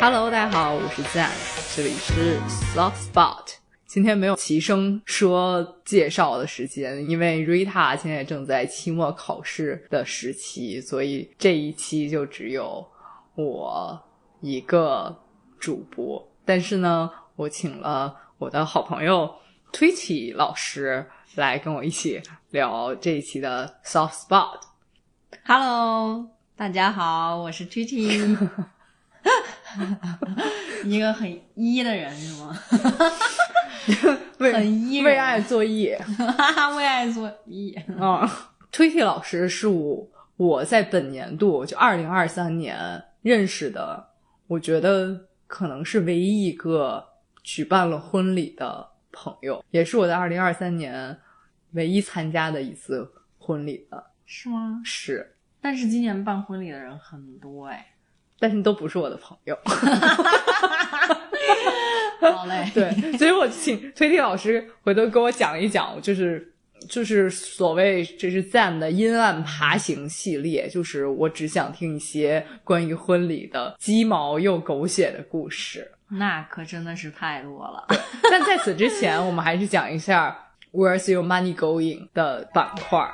Hello，大家好，我是赞，这里是 Soft Spot。今天没有齐声说介绍的时间，因为 Rita 现在正在期末考试的时期，所以这一期就只有我一个主播。但是呢，我请了我的好朋友 Twitty 老师来跟我一起聊这一期的 Soft Spot。Hello，大家好，我是 Titi，一个很一的人是吗？为很一为爱作业。为爱作揖。啊，推替老师是我我在本年度就二零二三年认识的，我觉得可能是唯一一个举办了婚礼的朋友，也是我在二零二三年唯一参加的一次婚礼的是吗？是，但是今年办婚礼的人很多哎。但是都不是我的朋友。好嘞，对，所以我请推替老师回头给我讲一讲，就是就是所谓这是 Zam 的阴暗爬行系列，就是我只想听一些关于婚礼的鸡毛又狗血的故事。那可真的是太多了。但在此之前，我们还是讲一下 Where's Your Money Going 的板块。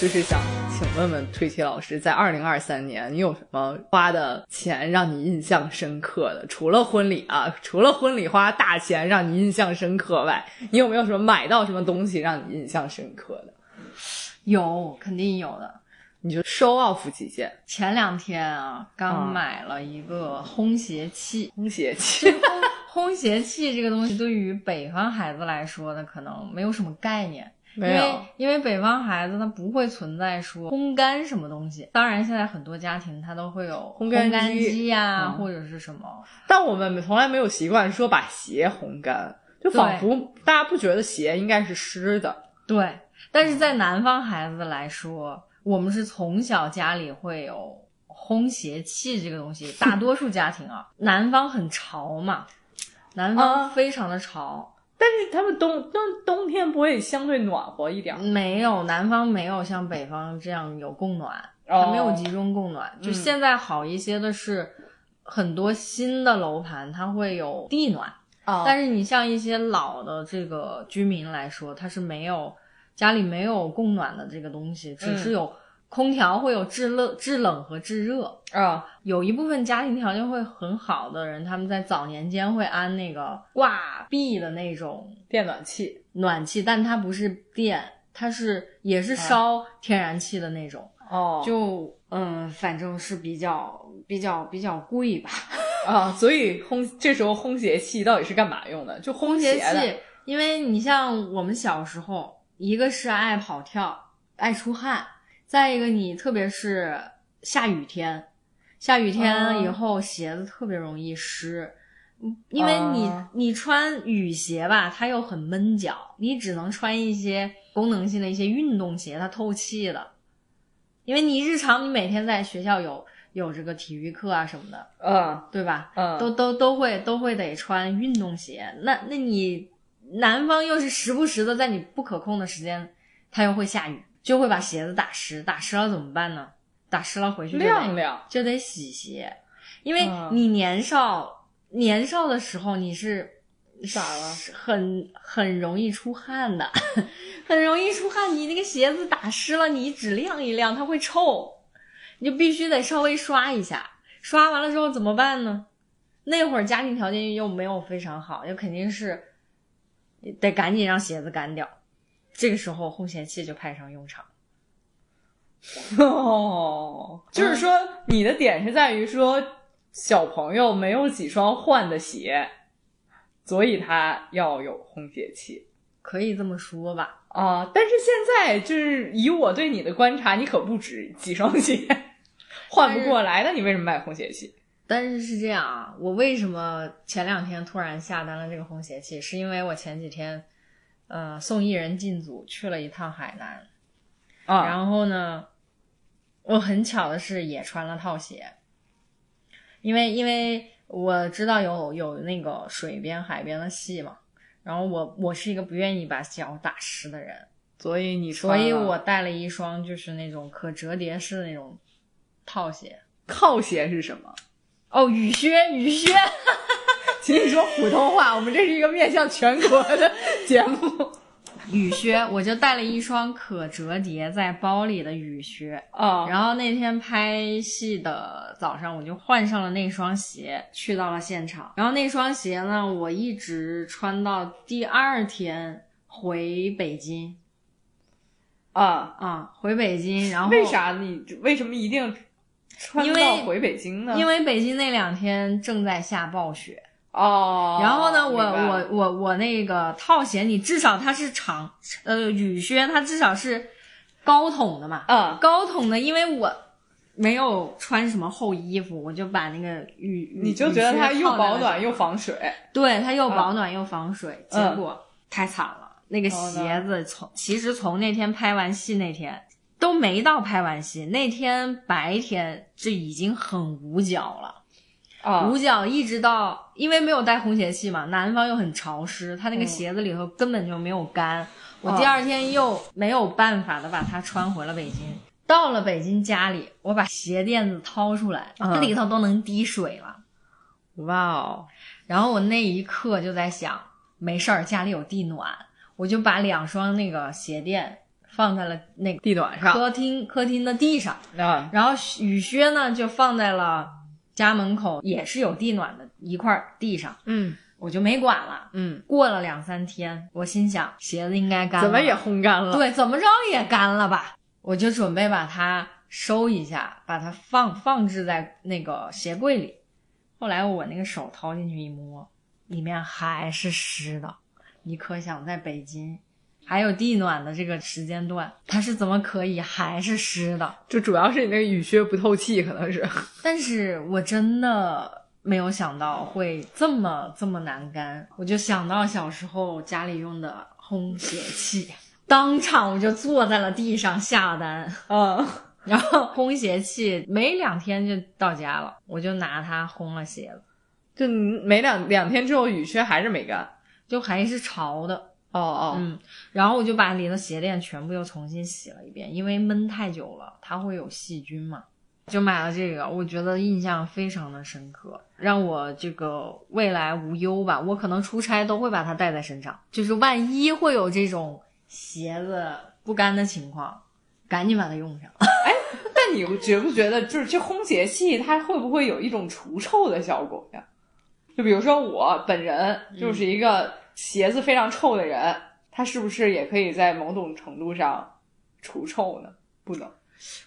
就是想请问问推题老师，在二零二三年，你有什么花的钱让你印象深刻的？除了婚礼啊，除了婚礼花大钱让你印象深刻外，你有没有什么买到什么东西让你印象深刻的？有，肯定有的。你就 show off 几件前两天啊，刚啊买了一个烘鞋器。烘鞋器。烘鞋器这个东西对于北方孩子来说呢，可能没有什么概念。因为因为北方孩子他不会存在说烘干什么东西，当然现在很多家庭他都会有烘干干机机呀、嗯或者是什么。但我们从来没有习惯说把鞋烘干，就仿佛大家不觉得鞋应该是湿的。对，但是在南方孩子来说，我们是从小家里会有烘鞋器这个东西，大多数家庭啊，南方很潮嘛，南啊方非常的潮。但是他们冬冬冬天不会相对暖和一点儿？没有，南方没有像北方这样有供暖，哦。它没有集中供暖。就嗯现在好一些的是，很多新的楼盘它会有地暖，啊但是你像一些老的这个居民来说，它是没有家里没有供暖的这个东西，只是有空调会有制冷、制冷和制热。啊有一部分家庭条件会很好的人，他们在早年间会安那个挂壁的那种电暖气暖气，但它不是电，它是也是烧天然气的那种，哦就嗯，反正是比较比较比较贵吧。啊，所以烘这时候烘鞋器到底是干嘛用的？就烘烘鞋的器，因为你像我们小时候，一个是爱跑跳，爱出汗，再一个你特别是下雨天，下雨天以后鞋子特别容易湿。嗯因为你、啊你穿雨鞋吧，它又很闷脚，你只能穿一些功能性的一些运动鞋，它透气的。因为你日常你每天在学校有有这个体育课啊什么的，嗯对吧？嗯，都都都会都会得穿运动鞋。那那你南方又是时不时的在你不可控的时间，它又会下雨，就会把鞋子打湿。打湿了怎么办呢？打湿了回去晾晾就得洗鞋，因为嗯你年少、年少的时候你是咋了很很容易出汗的，很容易出汗。你那个鞋子打湿了，你只晾一晾，它会臭，你就必须得稍微刷一下。刷完了之后怎么办呢？那会儿家庭条件又没有非常好，又肯定是得赶紧让鞋子干掉。这个时候烘鞋器就派上用场。哦，就是说你的点是在于说小朋友没有几双换的鞋，所以他要有烘鞋器。可以这么说吧，啊、但是现在就是以我对你的观察，你可不止几双鞋，换不过来，那你为什么买烘鞋器？但是是这样啊，我为什么前两天突然下单了这个烘鞋器？是因为我前几天，呃，送艺人进组去了一趟海南，啊，然后呢，我很巧的是也穿了套鞋，因为因为我知道有有那个水边海边的戏嘛，然后我我是一个不愿意把脚打湿的人，所以你所以我带了一双就是那种可折叠式的那种套鞋。靠鞋是什么？哦，雨靴，雨靴。请你说普通话，我们这是一个面向全国的节目。雨靴，我就带了一双可折叠在包里的雨靴啊。然后那天拍戏的早上，我就换上了那双鞋，去到了现场。然后那双鞋呢，我一直穿到第二天回北京。啊啊，回北京，然后为啥你为什么一定穿到回北京呢？因为北京那两天正在下暴雪。哦，然后呢，我我我我那个套鞋，你至少它是长，呃，雨靴它至少是高筒的嘛，嗯，高筒的，因为我没有穿什么厚衣服，我就把那个雨，你就觉得它又保暖又防水，对，它又保暖又防水，结果太惨了，那个鞋子从其实从那天拍完戏那天都没到拍完戏那天白天就已经很捂脚了。捂脚一直到，因为没有带烘鞋器嘛，南方又很潮湿，它那个鞋子里头根本就没有干。我第二天又没有办法的把它穿回了北京。到了北京家里，我把鞋垫子掏出来，里头都能滴水了。哇哦！然后我那一刻就在想，没事儿，家里有地暖，我就把两双那个鞋垫放在了那个地暖上，客厅客厅的地上。啊，然后雨靴呢就放在了。家门口也是有地暖的一块地上，嗯，我就没管了，嗯。过了两三天，我心想鞋子应该干了，怎么也烘干了？对，怎么着也干了吧？我就准备把它收一下，把它放放置在那个鞋柜里。后来我那个手掏进去一摸，里面还是湿的。你可想在北京？还有地暖的这个时间段，它是怎么可以还是湿的？就主要是你那个雨靴不透气，可能是。但是我真的没有想到会这么这么难干，我就想到小时候家里用的烘鞋器，当场我就坐在了地上下单，嗯，然后烘鞋器没两天就到家了，我就拿它烘了鞋子，就没两两天之后雨靴还是没干，就还是潮的。哦哦，嗯，然后我就把里的鞋垫全部又重新洗了一遍，因为闷太久了，它会有细菌嘛。就买了这个，我觉得印象非常的深刻，让我这个未来无忧吧。我可能出差都会把它带在身上，就是万一会有这种鞋子不干的情况，赶紧把它用上。哎，那你觉不觉得，就是这烘鞋器它会不会有一种除臭的效果呀？就比如说我本人就是一个。鞋子非常臭的人，他是不是也可以在某种程度上除臭呢？不能，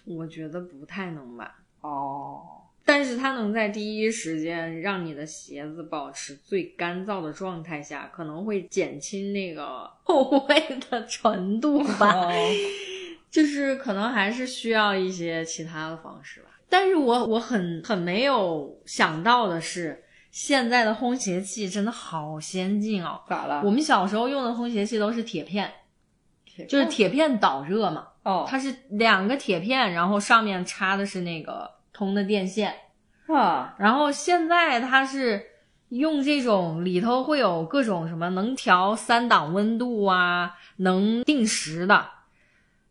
我觉得不太能吧。哦，但是它能在第一时间让你的鞋子保持最干燥的状态下，可能会减轻那个 臭味的程度吧。就是可能还是需要一些其他的方式吧。但是我我很很没有想到的是。现在的烘鞋器真的好先进哦！咋了？我们小时候用的烘鞋器都是铁片，就是铁片导热嘛。哦，它是两个铁片，然后上面插的是那个通的电线。啊，然后现在它是用这种里头会有各种什么能调三档温度啊，能定时的。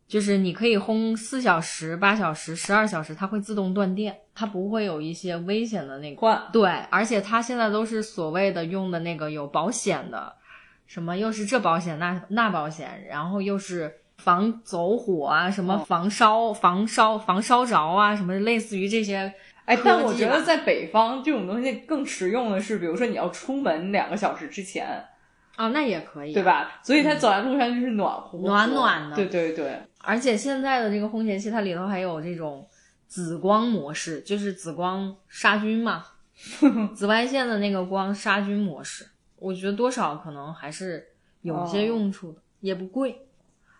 就是你可以烘四小时、八小时、十二小时，它会自动断电，它不会有一些危险的那个换。对，而且它现在都是所谓的用的那个有保险的，什么又是这保险那那保险，然后又是防走火啊，什么防烧、防烧、防烧着啊，什么类似于这些。哎，但我觉得在北方这种东西更实用的是，比如说你要出门两个小时之前。啊，那也可以，对吧？所以它走在路上就是暖和暖暖的。对对对，而且现在的这个烘鞋器，它里头还有这种紫光模式，就是紫光杀菌嘛，紫外线的那个光杀菌模式。我觉得多少可能还是有些用处的，也不贵，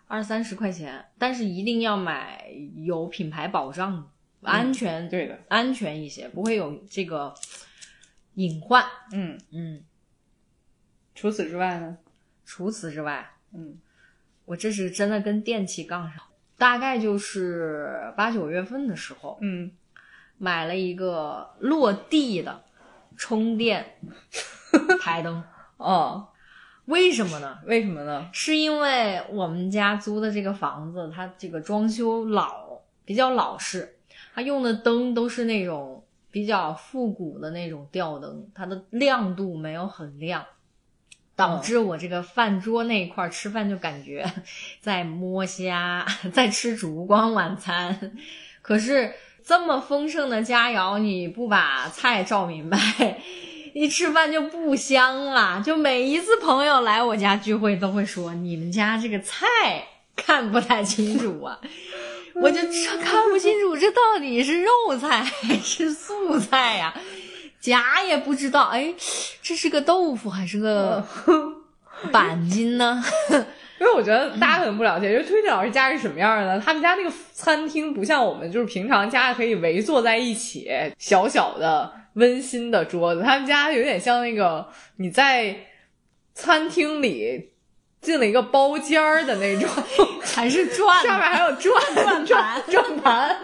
二三十块钱，但是一定要买有品牌保障、安全对的，安全一些，不会有这个隐患。嗯嗯。除此之外呢？除此之外，嗯，我这是真的跟电器杠上，大概就是八九月份的时候，嗯，买了一个落地的充电 台灯。哦，为什么呢？为什么呢？是因为我们家租的这个房子，它这个装修老，比较老式，它用的灯都是那种比较复古的那种吊灯，它的亮度没有很亮，导致我这个饭桌那一块儿吃饭就感觉 在摸虾，在吃烛光晚餐。可是这么丰盛的佳肴，你不把菜照明白。一吃饭就不香了，就每一次朋友来我家聚会都会说你们家这个菜看不太清楚啊，我就看不清楚这到底是肉菜还是素菜呀，夹也不知道，哎，这是个豆腐还是个 板筋呢？因为我觉得大家可能不了解，就推荐老师家是什么样的？他们家那个餐厅不像我们，就是平常家可以围坐在一起，小小的。温馨的桌子，他们家有点像那个你在餐厅里进了一个包间儿的那种，还是转，上面还有转转盘转盘，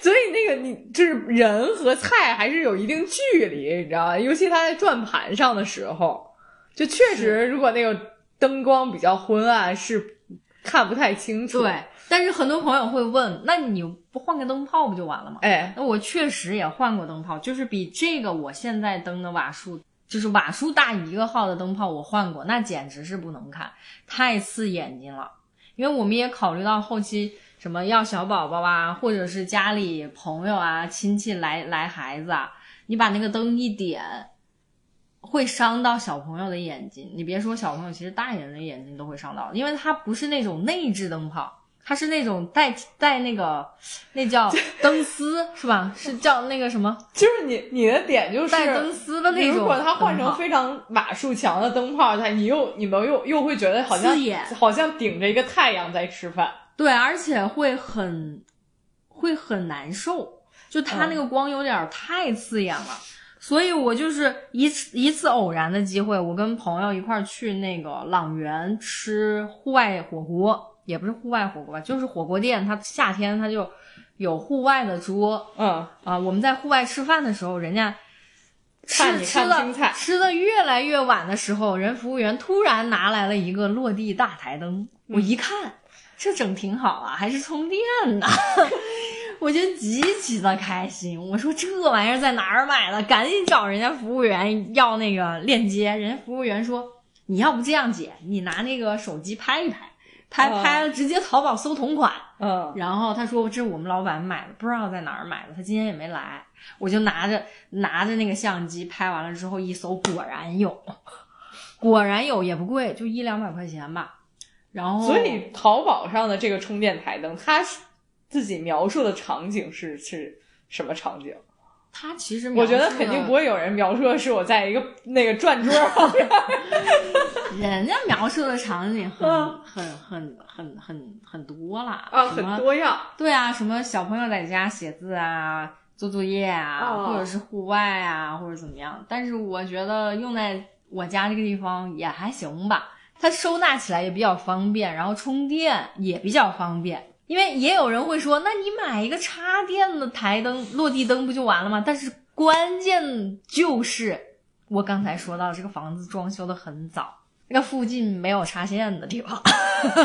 所以那个你就是人和菜还是有一定距离，你知道吧？尤其他在转盘上的时候，就确实如果那个灯光比较昏暗，是看不太清楚。对。但是很多朋友会问，那你不换个灯泡不就完了吗？哎，那我确实也换过灯泡，就是比这个我现在灯的瓦数，就是瓦数大一个号的灯泡，我换过，那简直是不能看，太刺眼睛了。因为我们也考虑到后期什么要小宝宝啊，或者是家里朋友啊、亲戚来来孩子啊，你把那个灯一点，会伤到小朋友的眼睛。你别说小朋友，其实大人的眼睛都会伤到，因为它不是那种内置灯泡。它是那种带带那个，那叫灯丝是吧？是叫那个什么？就是你你的点就是带灯丝的那种。如果它换成非常瓦数强的灯泡，它你又你们又又会觉得好像好像顶着一个太阳在吃饭。对，而且会很会很难受，就它那个光有点太刺眼了。所以我就是一次一次偶然的机会，我跟朋友一块儿去那个朗园吃户外火锅。也不是户外火锅吧，就是火锅店。它夏天它就有户外的桌，嗯啊，我们在户外吃饭的时候，人家吃吃的吃的越来越晚的时候，人服务员突然拿来了一个落地大台灯，我一看，这整挺好啊，还是充电的，我就极其的开心。我说这玩意儿在哪儿买的？赶紧找人家服务员要那个链接。人家服务员说，你要不这样姐，你拿那个手机拍一拍。拍拍了，直接淘宝搜同款。嗯，然后他说这是我们老板买的，不知道在哪儿买的，他今天也没来。我就拿着拿着那个相机拍完了之后一搜，果然有，果然有，也不贵，就一两百块钱吧。然后，所以淘宝上的这个充电台灯，它自己描述的场景是是什么场景？它其实我觉得肯定不会有人描述的是我在一个那个转桌旁边。人家描述的场景很很很很很很多啦，啊，很多样。对啊，什么小朋友在家写字啊、做作业啊，或者是户外啊，或者怎么样。但是我觉得用在我家这个地方也还行吧，它收纳起来也比较方便，然后充电也比较方便。因为也有人会说，那你买一个插电的台灯、落地灯不就完了吗？但是关键就是我刚才说到，这个房子装修的很早，那个附近没有插线的地方。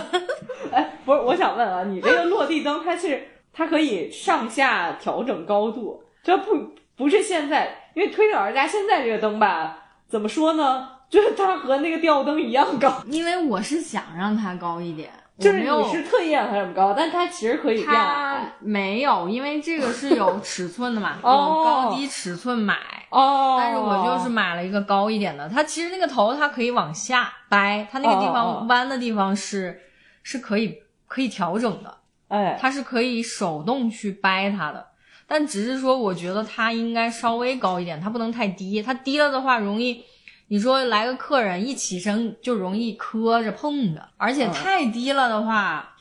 哎，不是，我想问啊，你这个落地灯，它是它可以上下调整高度，这不不是现在，因为推特老师家现在这个灯吧，怎么说呢？就是它和那个吊灯一样高，因为我是想让它高一点。就是你是特意让它这么高，但它其实可以变矮。没有，因为这个是有尺寸的嘛，有高低尺寸买。哦。但是我就是买了一个高一点的，它其实那个头它可以往下掰，它那个地方弯的地方是是可以可以调整的。哎。它是可以手动去掰它的，但只是说我觉得它应该稍微高一点，它不能太低，它低了的话容易。你说来个客人一起身就容易磕着碰着，而且太低了的话，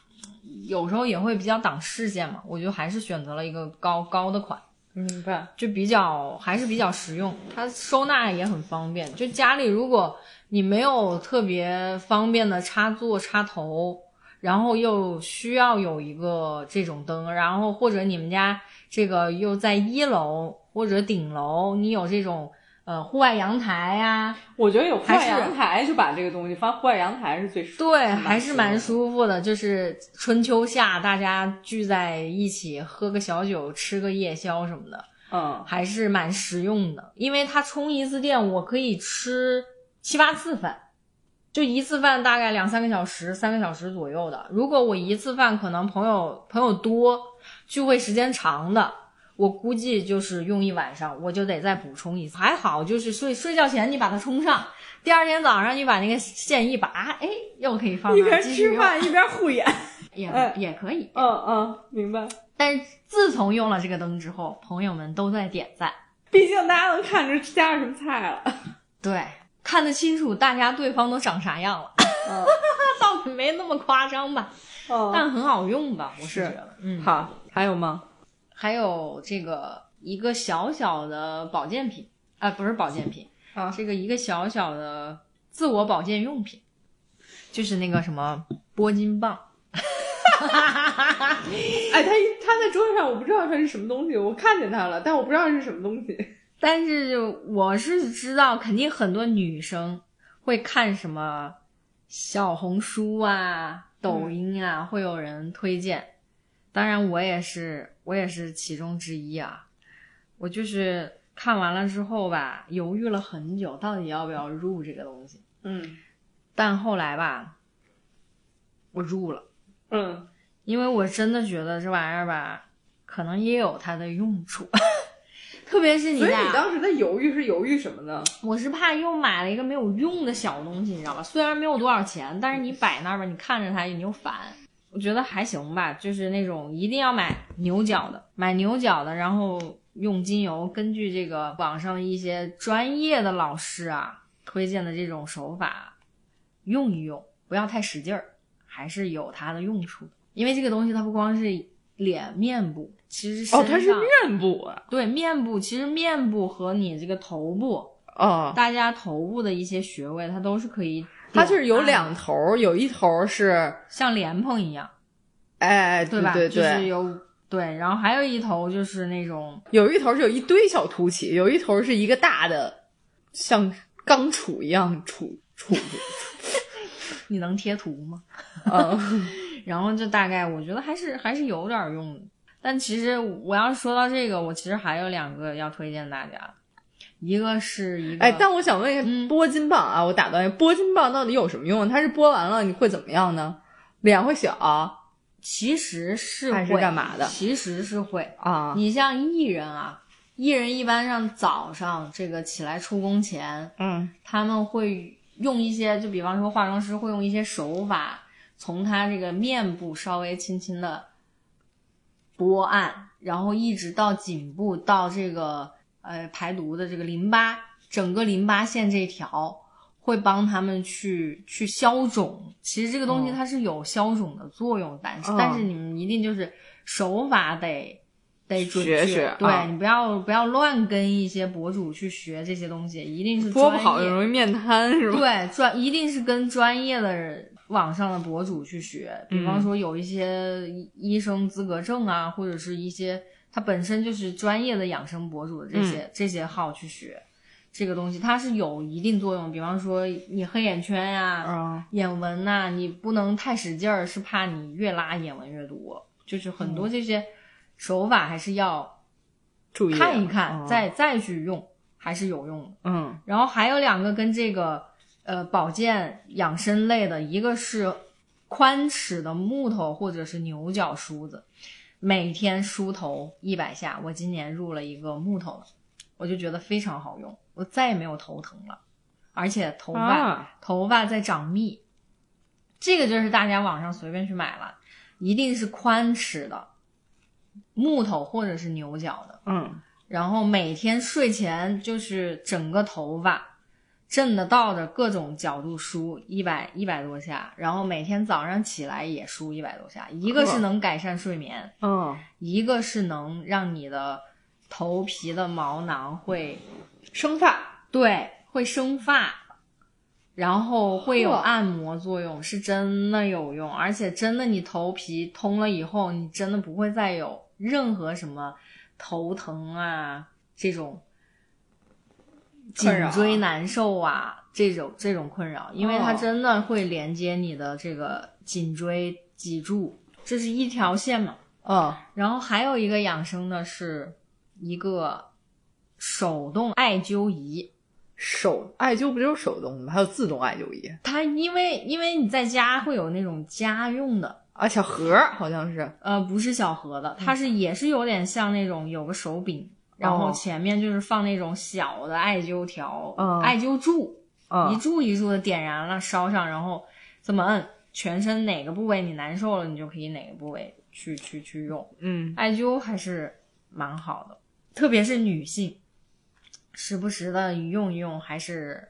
有时候也会比较挡视线嘛。我就还是选择了一个高高的款，明白？就比较还是比较实用，它收纳也很方便。就家里如果你没有特别方便的插座插头，然后又需要有一个这种灯，然后或者你们家这个又在一楼或者顶楼，你有这种。呃户外阳台呀、我觉得有户外阳台就把这个东西放户外阳台是最舒服对，还是蛮舒服的。就是春秋夏大家聚在一起喝个小酒，吃个夜宵什么，的。嗯，还是蛮实用的。因为它充一次电，我可以吃七八次饭，就一次饭大概两三个小时，三个小时左右的。如果我一次饭可能朋友朋友多，聚会时间长的。我估计就是用一晚上，我就得再补充一次。还好，就是睡睡觉前你把它充上，第二天早上你把那个线一拔，哎，又可以放一边吃饭一边护眼。也 哎也可以。嗯嗯，明白。但是自从用了这个灯之后，朋友们都在点赞，毕竟大家能看着加上什么菜了。对，看得清楚大家对方都长啥样了，嗯 倒没那么夸张吧，嗯，但很好用吧，我是是觉得，嗯，好，还有吗？还有这个一个小小的保健品啊、不是保健品，啊这个一个小小的自我保健用品，就是那个什么拨筋棒。哎，它它在桌子上，我不知道它是什么东西，我看见它了，但我不知道是什么东西。但是我是知道，肯定很多女生会看什么小红书啊、抖音啊，会有人推荐。当然，我也是，我也是其中之一啊。我就是看完了之后吧，犹豫了很久，到底要不要入这个东西。嗯但后来吧，我入了，嗯，因为我真的觉得这玩意儿吧，可能也有它的用处，特别是你所以你当时在犹豫是犹豫什么呢？我是怕又买了一个没有用的小东西，你知道吧？虽然没有多少钱，但是你摆那儿吧，你看着它你又烦。我觉得还行吧，就是那种一定要买牛角的，买牛角的，然后用精油，根据这个网上的一些专业的老师啊推荐的这种手法用一用，不要太使劲儿，还是有它的用处的。因为这个东西它不光是脸面部，其实身哦，它是上面部啊。对面部，其实面部和你这个头部。哦，大家头部的一些穴位，它都是可以，它就是有两，头儿，有一头儿是，像莲蓬一样，哎，对吧？对就是，有对，然后还有一头就是那种，有一头儿是有一堆小凸起，有一头儿是一个大的，像钢杵一样杵杵住。你能贴图吗？嗯 然后就大概我觉得还是还是有点用的。但其实我要说到这个，我其实还有两个要推荐大家，一个是一个，哎，但我想问一下，嗯拨筋棒啊，我打断一下，拨筋棒到底有什么用？它是拨完了你会怎么样呢？脸会小其实是还是会干嘛的其实是会。啊？你像艺人啊，艺人一般上早上这个起来出工前，嗯他们会用一些，就比方说化妆师会用一些手法，从他这个面部稍微轻轻的拨按，然后一直到颈部到这个呃排毒的这个淋巴，整个淋巴线这条会帮他们去去消肿。其实这个东西哦它是有消肿的作用，但是、哦但是你们一定就是手法得。得准确，学学对、啊你不要不要乱跟一些博主去学这些东西，一定是拨不好就容易面瘫是吧？对，专一定是跟专业的网上的博主去学，比方说有一些医医生资格证啊，或者是一些他本身就是专业的养生博主的这些、这些号去学这个东西，它是有一定作用。比方说你黑眼圈呀、啊，眼纹呐、你不能太使劲儿，是怕你越拉眼纹越多。就是很多这些手法还是要注意看一看，嗯再再去用，还是有用的。嗯然后还有两个跟这个呃保健养生类的，一个是宽齿的木头或者是牛角梳子，每天梳头一百下。我今年入了一个木头的，我就觉得非常好用，我再也没有头疼了，而且头发、啊头发在长密。这个就是大家网上随便去买了，一定是宽齿的木头或者是牛角的。嗯然后每天睡前就是整个头发正的倒的各种角度梳一百一百多下，然后每天早上起来也梳一百多下。一个是能改善睡眠，嗯，一个是能让你的头皮的毛囊会生发对会生发，然后会有按摩作用，是真的有用，而且真的你头皮通了以后，你真的不会再有任何什么头疼啊这种颈椎难受啊这种这种困扰，因为它哦。真的会连接你的这个颈椎脊柱，这是一条线嘛。啊，然后还有一个养生的是一个手动艾灸仪，手艾灸不就是手动的吗？还有自动艾灸仪？它因为因为你在家会有那种家用的，啊，小盒儿好像是。呃，不是小盒的，它是也是有点像那种有个手柄，然后哦前面就是放那种小的艾灸条、嗯艾灸柱，一嗯柱一柱的点燃了，烧上，然后这么摁，全身哪个部位你难受了，你就可以哪个部位去去去用。嗯艾灸还是蛮好的，特别是女性，时不时的用一用还是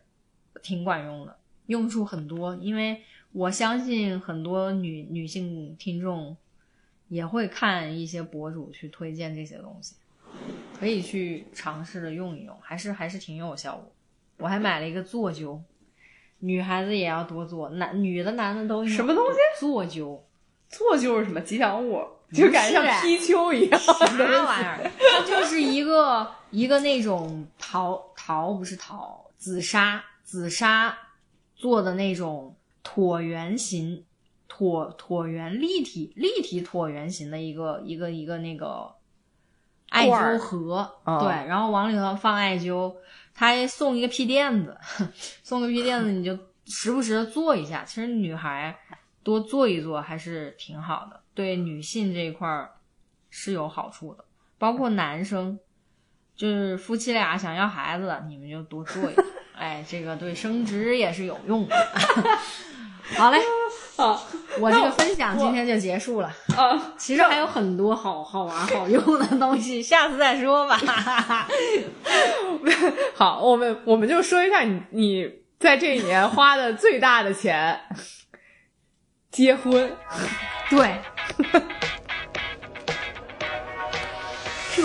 挺管用的，用处很多。因为我相信很多女女性听众也会看一些博主去推荐这些东西，可以去尝试着用一用，还是还是挺有效果。我还买了一个坐灸，女孩子也要多做，男女的男的都什么东西？坐灸。坐灸是什么吉祥物，就感觉像是貔貅一样。什么玩意儿？它就是一个一个那种桃桃不是桃，紫砂紫砂做的那种椭圆形椭椭圆立体立体椭圆形的一个一个一个那个艾灸盒，哦对，然后往里头放艾灸，他还送一个屁垫子，送个屁垫子你就时不时的坐一下。其实女孩多坐一坐还是挺好的，对女性这一块儿是有好处的。包括男生，就是夫妻俩想要孩子的，你们就多坐一坐，哎，这个对生殖也是有用的。好嘞，啊我这个分享今天就结束了。啊！其实还有很多好好玩、好用的东西，下次再说吧。好，我们我们就说一下你你在这一年花的最大的钱，结婚。对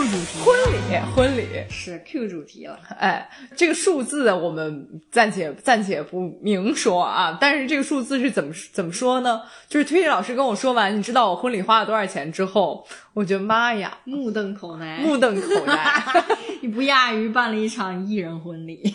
，Q 主题婚礼，婚礼，是 Q 主题了。哎，这个数字我们暂且暂且不明说啊，但是这个数字是怎么怎么说呢？就是推理老师跟我说完，你知道我婚礼花了多少钱之后，我觉得妈呀，目瞪口呆，目瞪口呆，你不亚于办了一场艺人婚礼、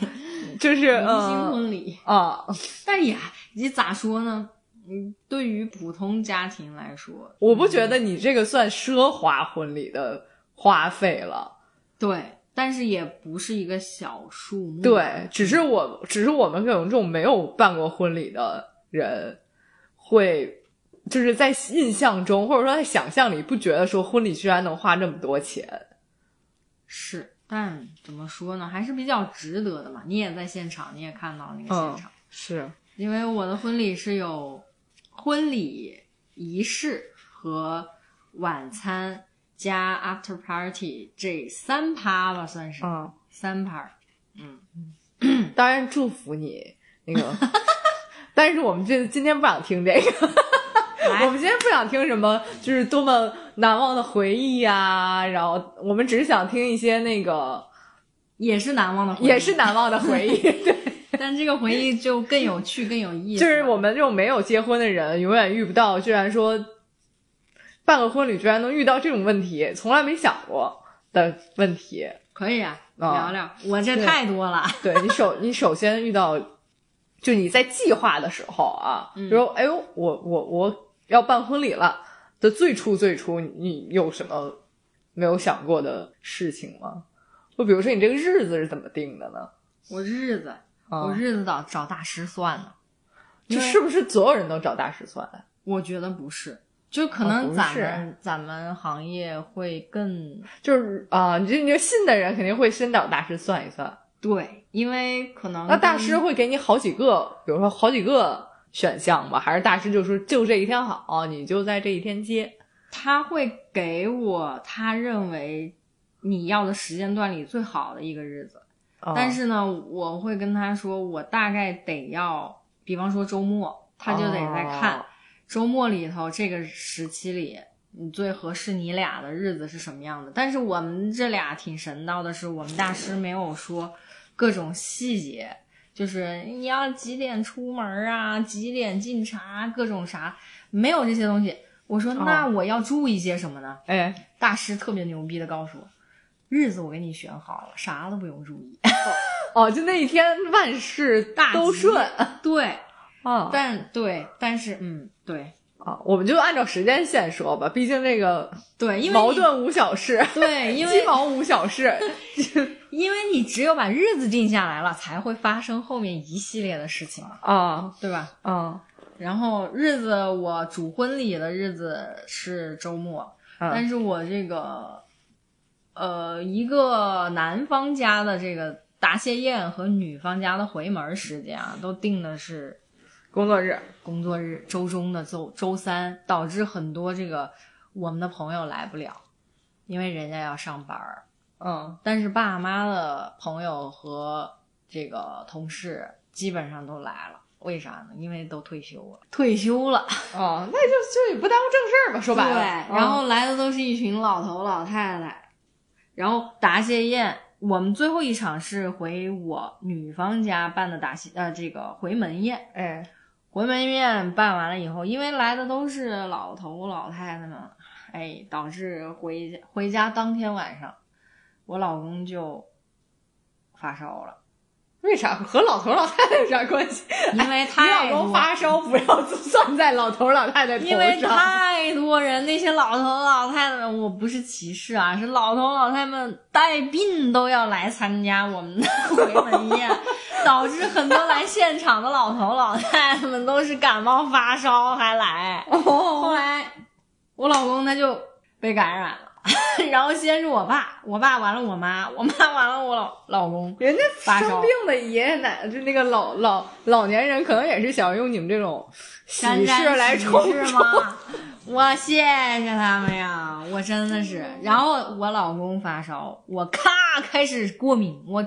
就是明星嗯婚礼。啊，但也你咋说呢？嗯，对于普通家庭来说，我不觉得你这个算奢华婚礼的花费了。对，但是也不是一个小数目。对，只是我，只是我们可能这种没有办过婚礼的人，会就是在印象中，或者说在想象里，不觉得说婚礼居然能花这么多钱。是，但怎么说呢，还是比较值得的嘛。你也在现场，你也看到那个现场，是，因为我的婚礼是有婚礼仪式和晚餐加 after party 这三趴吧，算是、嗯，三趴。嗯当然祝福你那个，但是我们这今天不想听这个。来 我们今天不想听什么，就是多么难忘的回忆呀、然后我们只是想听一些那个，也是难忘的回忆，也是，难忘的回忆。对，但这个回忆就更有趣、更有意思。就是我们这种没有结婚的人，永远遇不到，居然说办个婚礼居然能遇到这种问题，从来没想过的问题。可以啊，啊聊聊，我这太多了。对 你首你首先遇到，就你在计划的时候啊，嗯比如哎呦，我我我要办婚礼了的最初最初，你有什么没有想过的事情吗？就比如说你这个日子是怎么定的呢？我日子，啊我日子找找大师算的，因为这是不是所有人都找大师算的？我觉得不是，就可哦能咱们、咱们行业会更就是啊，你这你就信的人肯定会先找大师算一算。对，因为可能那大师会给你好几个，比如说好几个选项吧？还是大师就说就这一天好，你就在这一天接？他会给我他认为你要的时间段里最好的一个日子，哦但是呢，我会跟他说，我大概得要，比方说周末，他就得在看、哦周末里头这个时期里，你最合适你俩的日子是什么样的。但是我们这俩挺神叨的是，我们大师没有说各种细节，就是你要几点出门啊，几点进茶，各种啥，没有这些东西。我说哦那我要注意些什么呢？哎，大师特别牛逼的告诉我，日子我给你选好了，啥都不用注意。哦，就那一天万事大吉都顺对，啊但对，但是嗯，对啊，我们就按照时间线说吧，毕竟这个对，因为矛盾无小事，对，因为 鸡毛无小事。因为你只有把日子定下来了，才会发生后面一系列的事情，啊对吧？啊然后日子我主婚礼的日子是周末，但嗯是我这个呃一个男方家的这个答谢宴和女方家的回门时间啊，都定的是工作日工作日周中的周周三，导致很多这个我们的朋友来不了，因为人家要上班儿。嗯但是爸妈的朋友和这个同事基本上都来了，为啥呢？因为都退休了，退休了。哦，那就就也不耽误正事儿吧，说白了。对，然后来的都是一群老头老太太，然后答谢宴，我们最后一场是回我女方家办的答谢呃这个回门宴，哎，回门宴办完了以后，因为来的都是老头老太太们，哎，导致回回家当天晚上，我老公就发烧了，为啥和老头老太太有啥关系？因为你老公发烧不要算在老头老太太头 因为。太多人，那些老头老太太们，我不是歧视啊，是老头老太太们带病都要来参加我们的回门宴，导致很多来现场的老头老太太们都是感冒发烧还来。后哦，来我老公他就被感染了，然后先是我爸，我爸完了我妈，我妈完了我老老公。人家生病的爷爷奶奶，就那个老老老年人，可能也是想用你们这种喜沾沾事来喜冲冲。事吗？我谢谢他们呀，我真的是。然后我老公发烧，我咔开始过敏，我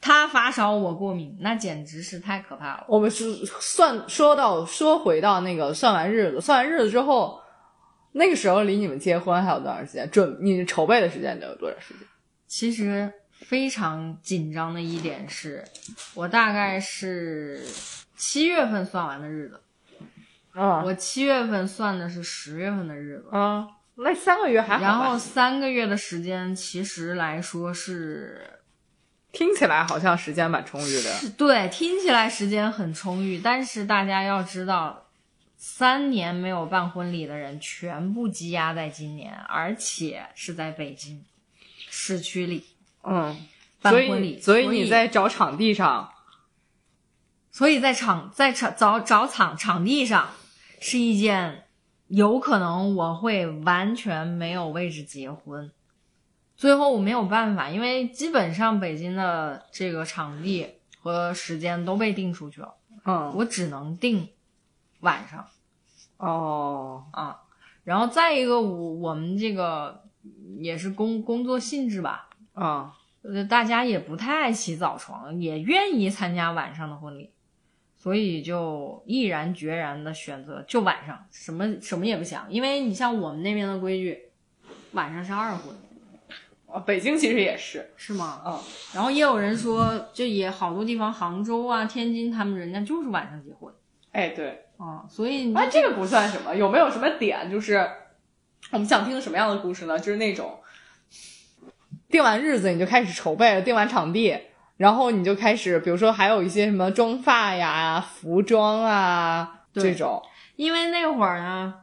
他发烧我过敏，那简直是太可怕了。我们是算说到说回到那个算完日子，算完日子之后，那个时候离你们结婚还有多长时间？准你筹备的时间得有多长时间？其实非常紧张的一点是，我大概是七月份算完的日子，啊我七月份算的是十月份的日子。啊，那三个月还好然后三个月的时间，其实来说是听起来好像时间蛮充裕的。是对，听起来时间很充裕，但是大家要知道，三年没有办婚礼的人全部积压在今年，而且是在北京市区里嗯，所办婚礼，以所以你在找场地上，所以在场在场找找场场地上是一件有可能我会完全没有位置结婚。最后我没有办法，因为基本上北京的这个场地和时间都被定出去了，嗯，我只能定晚上。哦，啊，然后再一个，我我们这个也是工工作性质吧，啊，呃，大家也不太爱起早床，也愿意参加晚上的婚礼，所以就毅然决然的选择就晚上，什么什么也不想，因为你像我们那边的规矩，晚上是二婚，哦北京其实也是，是吗？嗯，然后也有人说，就也好多地方，杭州啊、天津，他们人家就是晚上结婚。哎，对，啊，所以你啊，这个不算什么，有没有什么点？就是我们想听什么样的故事呢？就是那种定完日子你就开始筹备了，定完场地，然后你就开始，比如说还有一些什么妆发呀、服装啊这种，因为那会儿呢，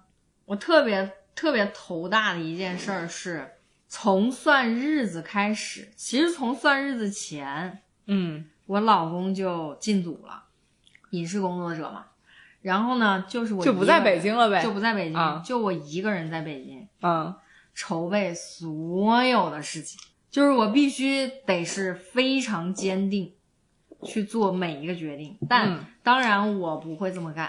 我特别特别头大的一件事儿是，从算日子开始，其实从算日子前，嗯我老公就进组了，影视工作者嘛。然后呢，就是我就不在北京了呗就不在北京，啊就我一个人在北京嗯筹备所有的事情，就是我必须得是非常坚定去做每一个决定。但、嗯当然我不会这么干，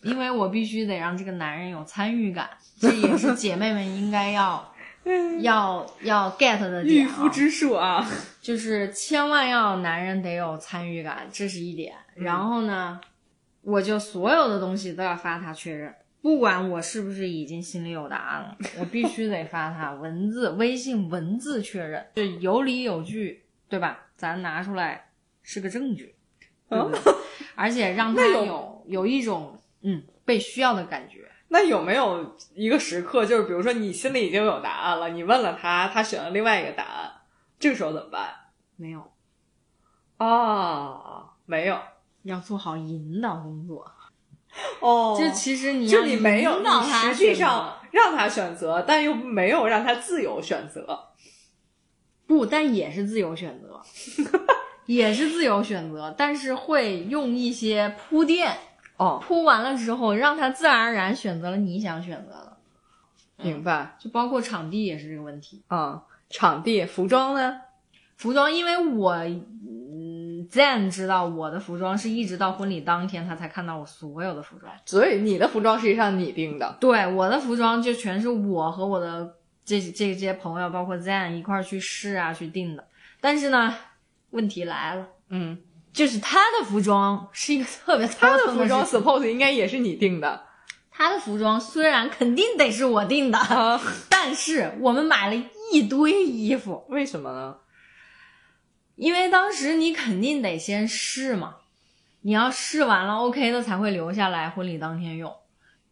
因为我必须得让这个男人有参与感，这也是姐妹们应该要 要要 get 的点、啊。御夫之术啊，就是千万要男人得有参与感，这是一点。然后呢，我就所有的东西都要发他确认，不管我是不是已经心里有答案了，我必须得发他文字、微信文字确认，就有理有据，对吧？咱拿出来是个证据，对不对？而且让他有有有一种嗯被需要的感觉。那有没有一个时刻，就是比如说你心里已经有答案了，你问了他，他选了另外一个答案，这个时候怎么办？没有，啊，没有要做好引导工作。哦 就其实你就要你没有，实际上让他选择，但又没有让他自由选择。不，但也是自由选择，也是自由选择，但是会用一些铺垫，哦，铺完了之后，让他自然而然选择了你想选择的，明白。就包括场地也是这个问题。嗯，场地、服装呢？服装，因为我嗯 Zen 知道我的服装是一直到婚礼当天他才看到我所有的服装。所以你的服装实际上你定的。对，我的服装就全是我和我的这这些朋友，包括 Zen 一块儿去试啊去定的。但是呢，问题来了，嗯，就是他的服装是一个特别他的服装 suppose 应该也是你定的。他的服装虽然肯定得是我定的，啊，但是我们买了一堆衣服，为什么呢？因为当时你肯定得先试嘛，你要试完了 OK 的才会留下来婚礼当天用。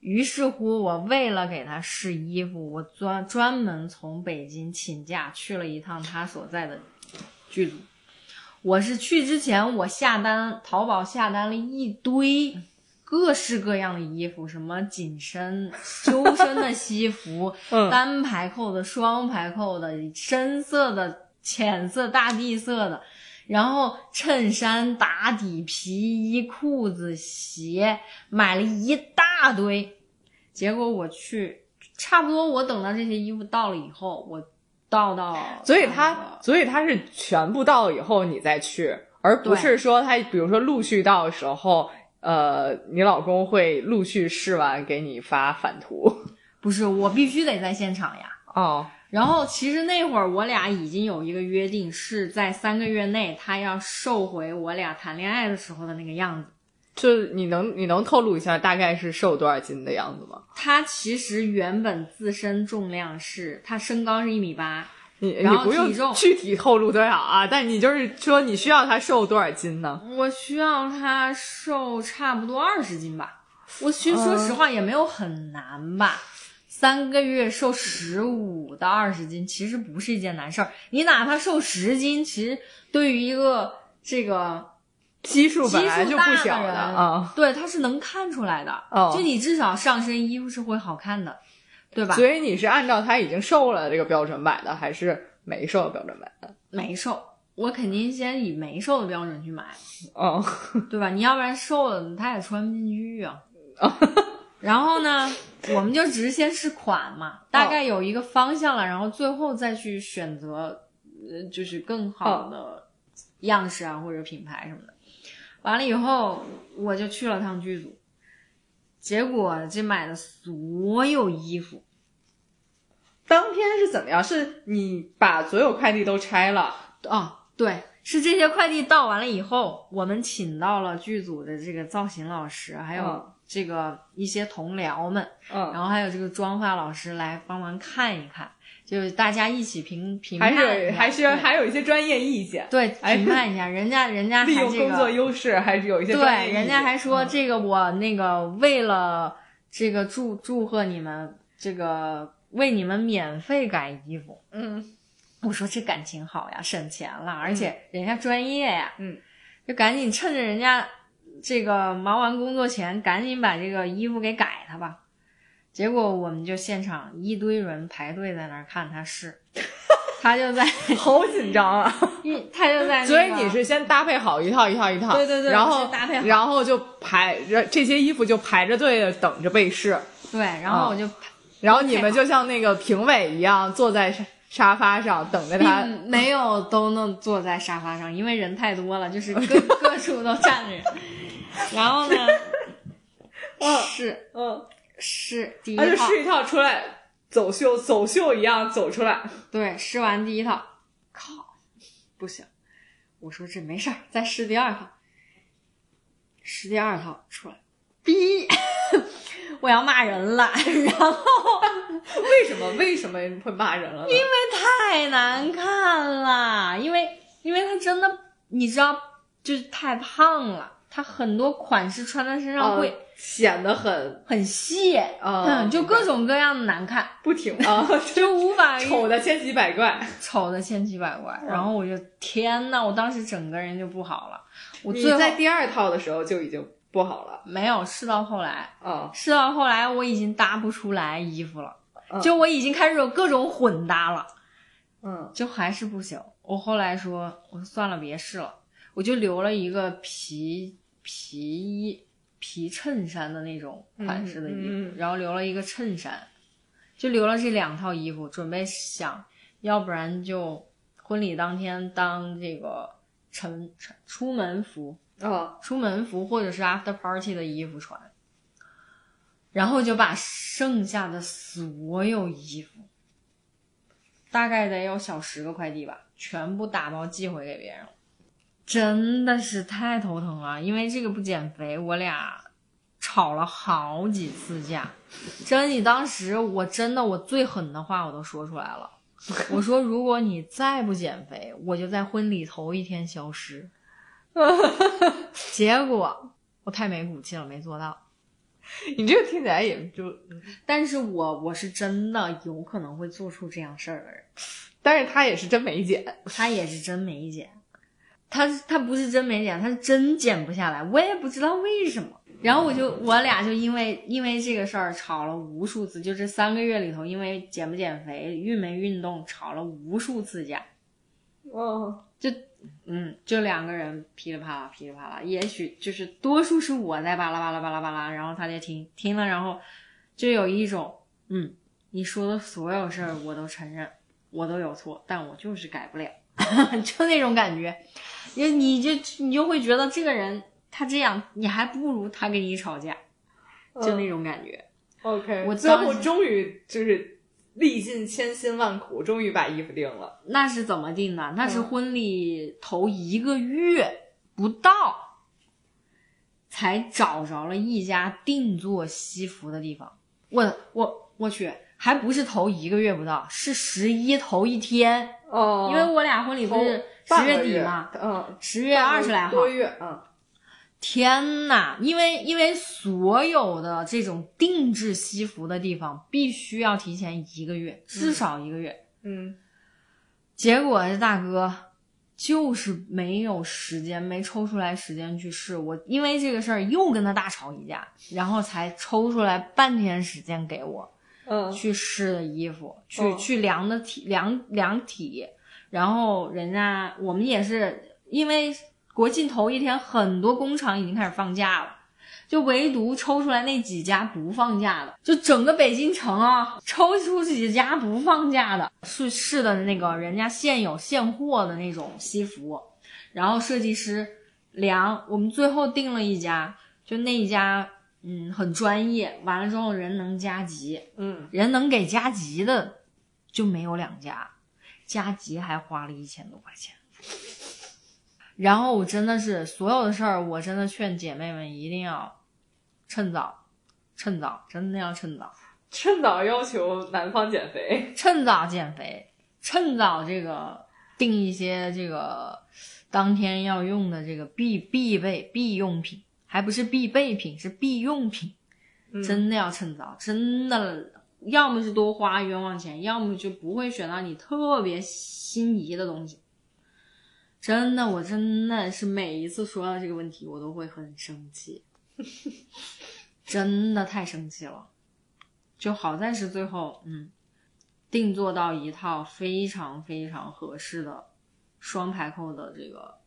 于是乎，我为了给他试衣服，我专专门从北京请假去了一趟他所在的剧组。我是去之前，我下单淘宝下单了一堆各式各样的衣服，什么紧身、修身的西服，嗯单排扣的、双排扣的、深色的、浅色、大地色的，然后衬衫、打底、皮衣、裤子、鞋，买了一大堆。结果我去，差不多我等到这些衣服到了以后，我到到，所以他，所以他是全部到了以后你再去，而不是说他，比如说陆续到的时候，呃，你老公会陆续试完给你发返图。不是我必须得在现场呀。哦，然后其实那会儿我俩已经有一个约定，是在三个月内他要瘦回我俩谈恋爱的时候的那个样子。就你能你能透露一下大概是瘦多少斤的样子吗？他其实原本自身重量是，他身高是一米八，你然后你不用体重具体透露多少啊，但你就是说你需要他瘦多少斤呢？我需要他瘦差不多二十斤吧。我其实嗯说实话也没有很难吧，三个月瘦十五到二十斤其实不是一件难事儿。你哪怕瘦十斤，其实对于一个这个基数基本来就数大的不小人啊，对，他是能看出来的。哦就你至少上身衣服是会好看的，对吧？所以你是按照他已经瘦了这个标准买的，还是没瘦的标准买的？没瘦，我肯定先以没瘦的标准去买，哦，对吧？你要不然瘦了，他也穿不进去啊。然后呢，我们就只是先试款嘛，大概有一个方向了，然后最后再去选择，呃，就是更好的样式啊或者品牌什么的。完了以后，我就去了趟剧组，结果这买的所有衣服，当天是怎么样？是你把所有快递都拆了？哦，对，是这些快递到完了以后，我们请到了剧组的这个造型老师，还有嗯这个一些同僚们，嗯，然后还有这个妆发老师来帮忙看一看，就是大家一起评评判还，是还是对。还有一些专业意见，对 哎。评判一下，人家人家利用工作优势，还是有一些对，人家还说嗯这个我那个为了这个祝祝贺你们，这个为你们免费改衣服。嗯。我说这感情好呀，省钱了，而且人家专业呀，嗯，就赶紧趁着人家这个忙完工作前，赶紧把这个衣服给改它吧。结果我们就现场一堆人排队在那儿看他试，他就在，好紧张啊！一他就在、那个，所以你是先搭配好一套一套一套，对对对然后搭配好然后就排这些衣服就排着队的等着被试，对，然后我就然后你们就像那个评委一样坐在沙沙发上等着他。没有都能坐在沙发上，因为人太多了，就是各 各处都站着。人。然后呢，是 嗯，是第一他就套，试一套出来，走秀走秀一样走出来。对，试完第一套，靠，不行，我说这没事儿，再试第二套，试第二套出来，逼，我要骂人了，然后为什么？为什么会骂人了呢？因为太难看了，因为因为他真的，你知道，就是太胖了，他很多款式穿在身上会、呃显得很很细，啊嗯，就各种各样的难看，不停啊，就无法丑的千奇百怪。丑的千奇百怪。嗯然后我就天呐，我当时整个人就不好了。我最你在第二套的时候就已经不好了没有试到后来，啊，试到后来我已经搭不出来衣服了，嗯就我已经开始有各种混搭了，嗯。就还是不行。我后来说，我说算了，别试了，我就留了一个皮皮衣皮衬衫的那种款式的衣服，嗯嗯嗯。然后留了一个衬衫，就留了这两套衣服，准备想要不然就婚礼当天当这个晨晨出门服，啊出门服或者是 after party 的衣服穿，然后就把剩下的所有衣服，大概得有小十个快递吧，全部打包寄回给别人了。真的是太头疼了，因为这个不减肥，我俩吵了好几次架。真，你当时我真的我最狠的话我都说出来了，我说如果你再不减肥，我就在婚礼头一天消失。结果我太没骨气了，没做到。你这个听起来也就，但是我我是真的有可能会做出这样事儿的人，但是他也是真没减。他也是真没减，他他不是真没减，他是真减不下来，我也不知道为什么。然后我就我俩就因为因为这个事儿吵了无数次，就这三个月里头，因为减不减肥、运没运动，吵了无数次架。哦，就嗯，就两个人噼里啪啦噼里啪啦，也许就是多数是我在巴拉巴拉巴拉巴拉，然后他在听听了，然后就有一种嗯，你说的所有事儿我都承认，我都有错，但我就是改不了，就那种感觉，因为你就你就会觉得这个人他这样，你还不如他跟你吵架，就那种感觉。OK，我最后终于就是历尽千辛万苦，终于把衣服定了。那是怎么定的？那是嗯婚礼头一个月不到，才找着了一家定做西服的地方。我我我去，还不是头一个月不到，是十一头一天，哦因为我俩婚礼不是十月底嘛，嗯，十月二十来号多。月，嗯天呐，因为因为所有的这种定制西服的地方，必须要提前一个月，至少一个月。嗯结果这大哥就是没有时间，没抽出来时间去试。我因为这个事儿又跟他大吵一架，然后才抽出来半天时间给我嗯去试的衣服，去、哦去量的体量量体。然后人家我们也是因为国庆头一天，很多工厂已经开始放假了。就唯独抽出来那几家不放假的，就整个北京城啊，抽出几家不放假的，是是的那个人家现有现货的那种西服，然后设计师量，我们最后定了一家，就那一家，嗯，很专业，完了之后人能加急，嗯，人能给加急的就没有两家，加急还花了一千多块钱。然后我真的是所有的事儿，我真的劝姐妹们一定要趁早，趁早，真的要趁早，趁早要求男方减肥。趁早减肥，趁早这个定一些这个当天要用的这个必必备必用品，还不是必备品，是必用品。嗯真的要趁早，真的，要么是多花冤枉钱，要么就不会选到你特别心仪的东西。真的，我真的是每一次说到这个问题，我都会很生气，真的太生气了。就好在是最后，嗯，定做到一套非常非常合适的双排扣的这个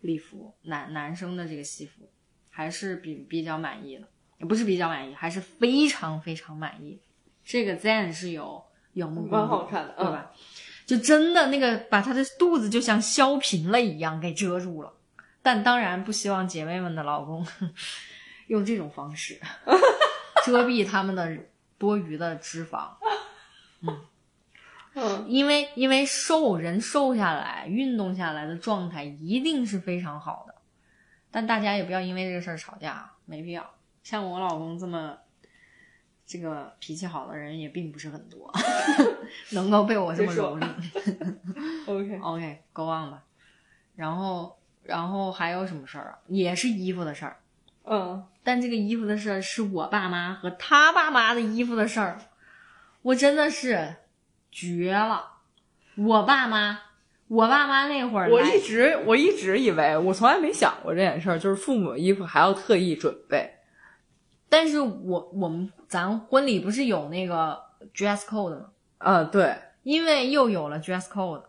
礼服，男男生的这个西服，还是比比较满意的。也不是比较满意，还是非常非常满意。这个 Zen 是有有目共蛮好睹，看的，对吧？就真的那个把她的肚子就像削平了一样给遮住了。但当然不希望姐妹们的老公 用这种方式 遮蔽他们的多余的脂肪，嗯因为因为瘦人瘦下来、运动下来的状态一定是非常好的。但大家也不要因为这个事儿吵架，没必要。像我老公这么这个脾气好的人也并不是很多，能够被我这么蹂躏。OK，OK，go on 吧。然后，然后还有什么事儿啊？也是衣服的事儿。嗯，但这个衣服的事儿是我爸妈和他爸妈的衣服的事儿，我真的是绝了。我爸妈，我爸妈那会儿我一直我一直以为，我从来没想过这件事儿，就是父母的衣服还要特意准备。但是我我们咱婚礼不是有那个 dress code 吗？嗯，对，因为又有了 dress code，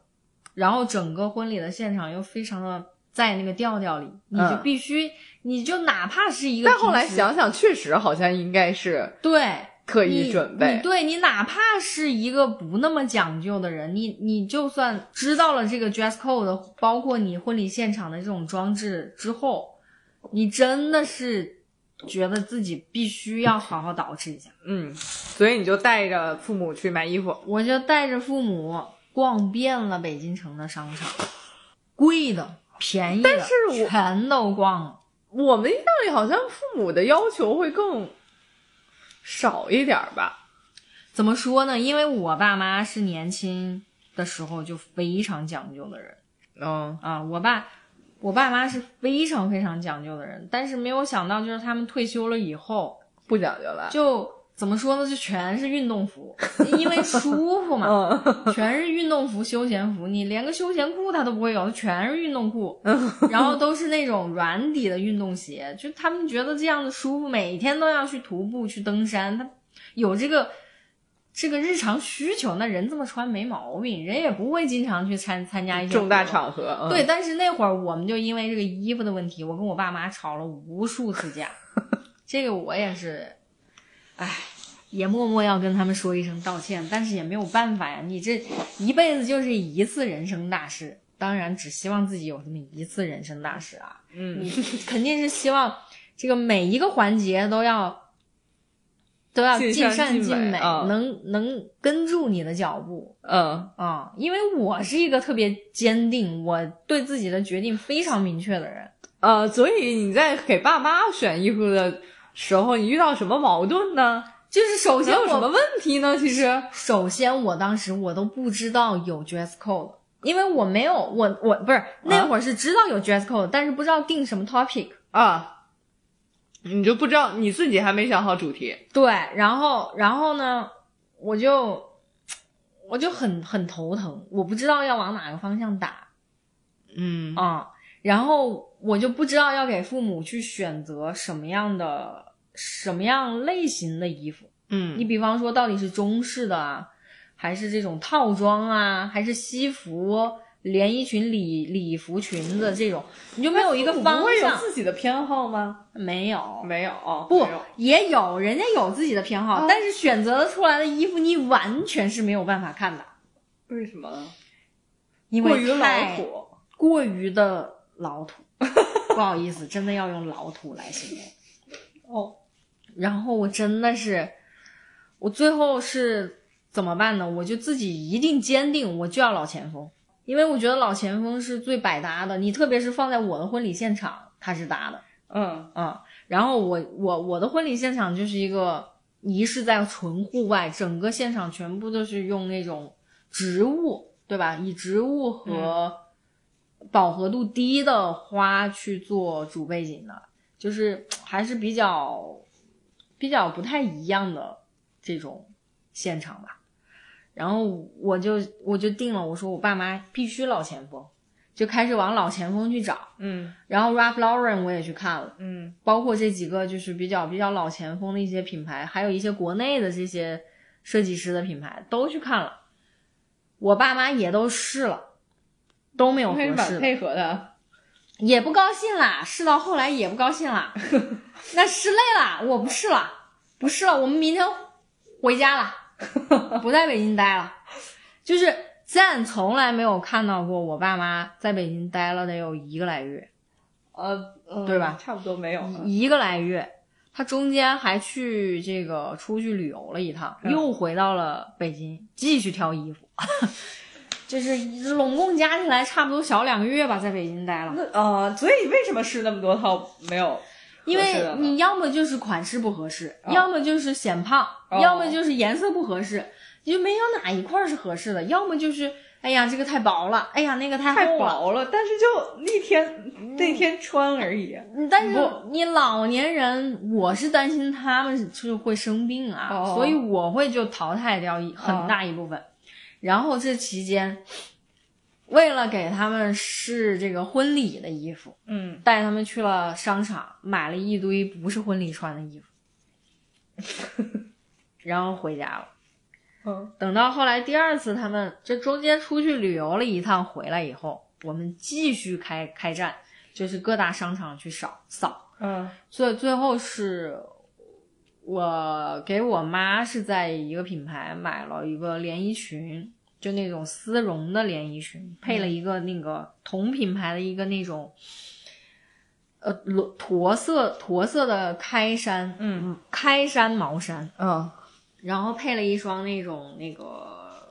然后整个婚礼的现场又非常的在那个调调里，你就嗯必须，你就哪怕是一个但后来想想，确实好像应该是对刻意准备你。对你哪怕是一个不那么讲究的人，你你就算知道了这个 dress code，包括你婚礼现场的这种装置之后，你真的是觉得自己必须要好好捯饬一下。嗯，所以你就带着父母去买衣服。我就带着父母逛遍了北京城的商场，贵的、便宜的，但是我全都逛了。我们印象里好像父母的要求会更少一点儿吧？怎么说呢？因为我爸妈是年轻的时候就非常讲究的人嗯啊，我爸。我爸妈是非常非常讲究的人，但是没有想到，就是他们退休了以后，不讲究了。就怎么说呢？就全是运动服，因为舒服嘛。嗯全是运动服、休闲服，你连个休闲裤他都不会有，全是运动裤，然后都是那种软底的运动鞋，就他们觉得这样子舒服，每天都要去徒步、去登山，他有这个这个日常需求，那人这么穿没毛病，人也不会经常去参参加一些重大场合，嗯对，，但是那会儿我们就因为这个衣服的问题，我跟我爸妈吵了无数次架。这个我也是，唉，也默默要跟他们说一声道歉，但是也没有办法呀。你这一辈子就是一次人生大事，当然只希望自己有这么一次人生大事啊。嗯你肯定是希望这个每一个环节都要都要尽尽善尽美，能能跟住你的脚步。嗯啊、因为我是一个特别坚定，我对自己的决定非常明确的人。呃，所以你在给爸妈选衣服的时候，你遇到什么矛盾呢？就是首先，有什么问题呢？其实，首先我当时我都不知道有 dress code，因为我没有我我不是那会儿是知道有 dress code，、但是不知道定什么 topic。啊，你就不知道你自己还没想好主题，对，然后然后呢，我就我就很很头疼，我不知道要往哪个方向打。嗯啊、然后我就不知道要给父母去选择什么样的什么样类型的衣服。嗯你比方说，到底是中式的啊，还是这种套装啊，还是西服、连衣裙、礼礼服、裙子这种，你就没有一个方不会有向？自己的偏好吗？没有，没有，哦不有也有，人家有自己的偏好，啊但是选择的出来的衣服，你完全是没有办法看的，为什么呢？因过于老土。过于的老土，不好意思，真的要用老土来形容。哦，然后我真的是，我最后是怎么办呢？我就自己一定坚定，我就要老前锋，因为我觉得老前锋是最百搭的。你特别是放在我的婚礼现场，它是搭的，嗯嗯。然后我我我的婚礼现场就是一个仪式在纯户外，整个现场全部都是用那种植物，对吧？以植物和饱和度低的花去做主背景的，就是还是比较比较不太一样的这种现场吧。然后我就我就定了，我说我爸妈必须老前锋，就开始往老前锋去找。嗯然后 Ralph Lauren 我也去看了，嗯包括这几个就是比较比较老前锋的一些品牌，还有一些国内的这些设计师的品牌都去看了。我爸妈也都试了，都没有合适的。配合的。也不高兴啦，试到后来也不高兴啦，那试累了，我不试了，不试了，我们明天回家了，不在北京待了。就是咱从来没有看到过我爸妈在北京待了得有一个来月，呃，呃对吧差不多没有。一个来月，他中间还去这个出去旅游了一趟，嗯又回到了北京继续挑衣服，就是拢共加起来差不多小两个月吧，在北京待了。那呃，所以为什么试那么多套没有？因为你要么就是款式不合适，哦要么就是显胖，哦要么就是颜色不合适，就没有哪一块儿是合适的。要么就是哎呀这个太薄了，哎呀那个太太厚了。薄了，但是就那天那天穿而已。嗯但是你老年人，我是担心他们就会生病啊，哦所以我会就淘汰掉一很大一部分。然后这期间，为了给他们试这个婚礼的衣服，嗯，带他们去了商场，买了一堆不是婚礼穿的衣服，然后回家了。嗯等到后来第二次他们这中间出去旅游了一趟，回来以后，我们继续开开战，就是各大商场去扫扫。嗯所以最后是我给我妈是在一个品牌买了一个连衣裙，就那种丝绒的连衣裙，配了一个那个同品牌的一个那种。呃，裸驼色驼色的开衫，嗯，开衫毛衫，嗯然后配了一双那种那个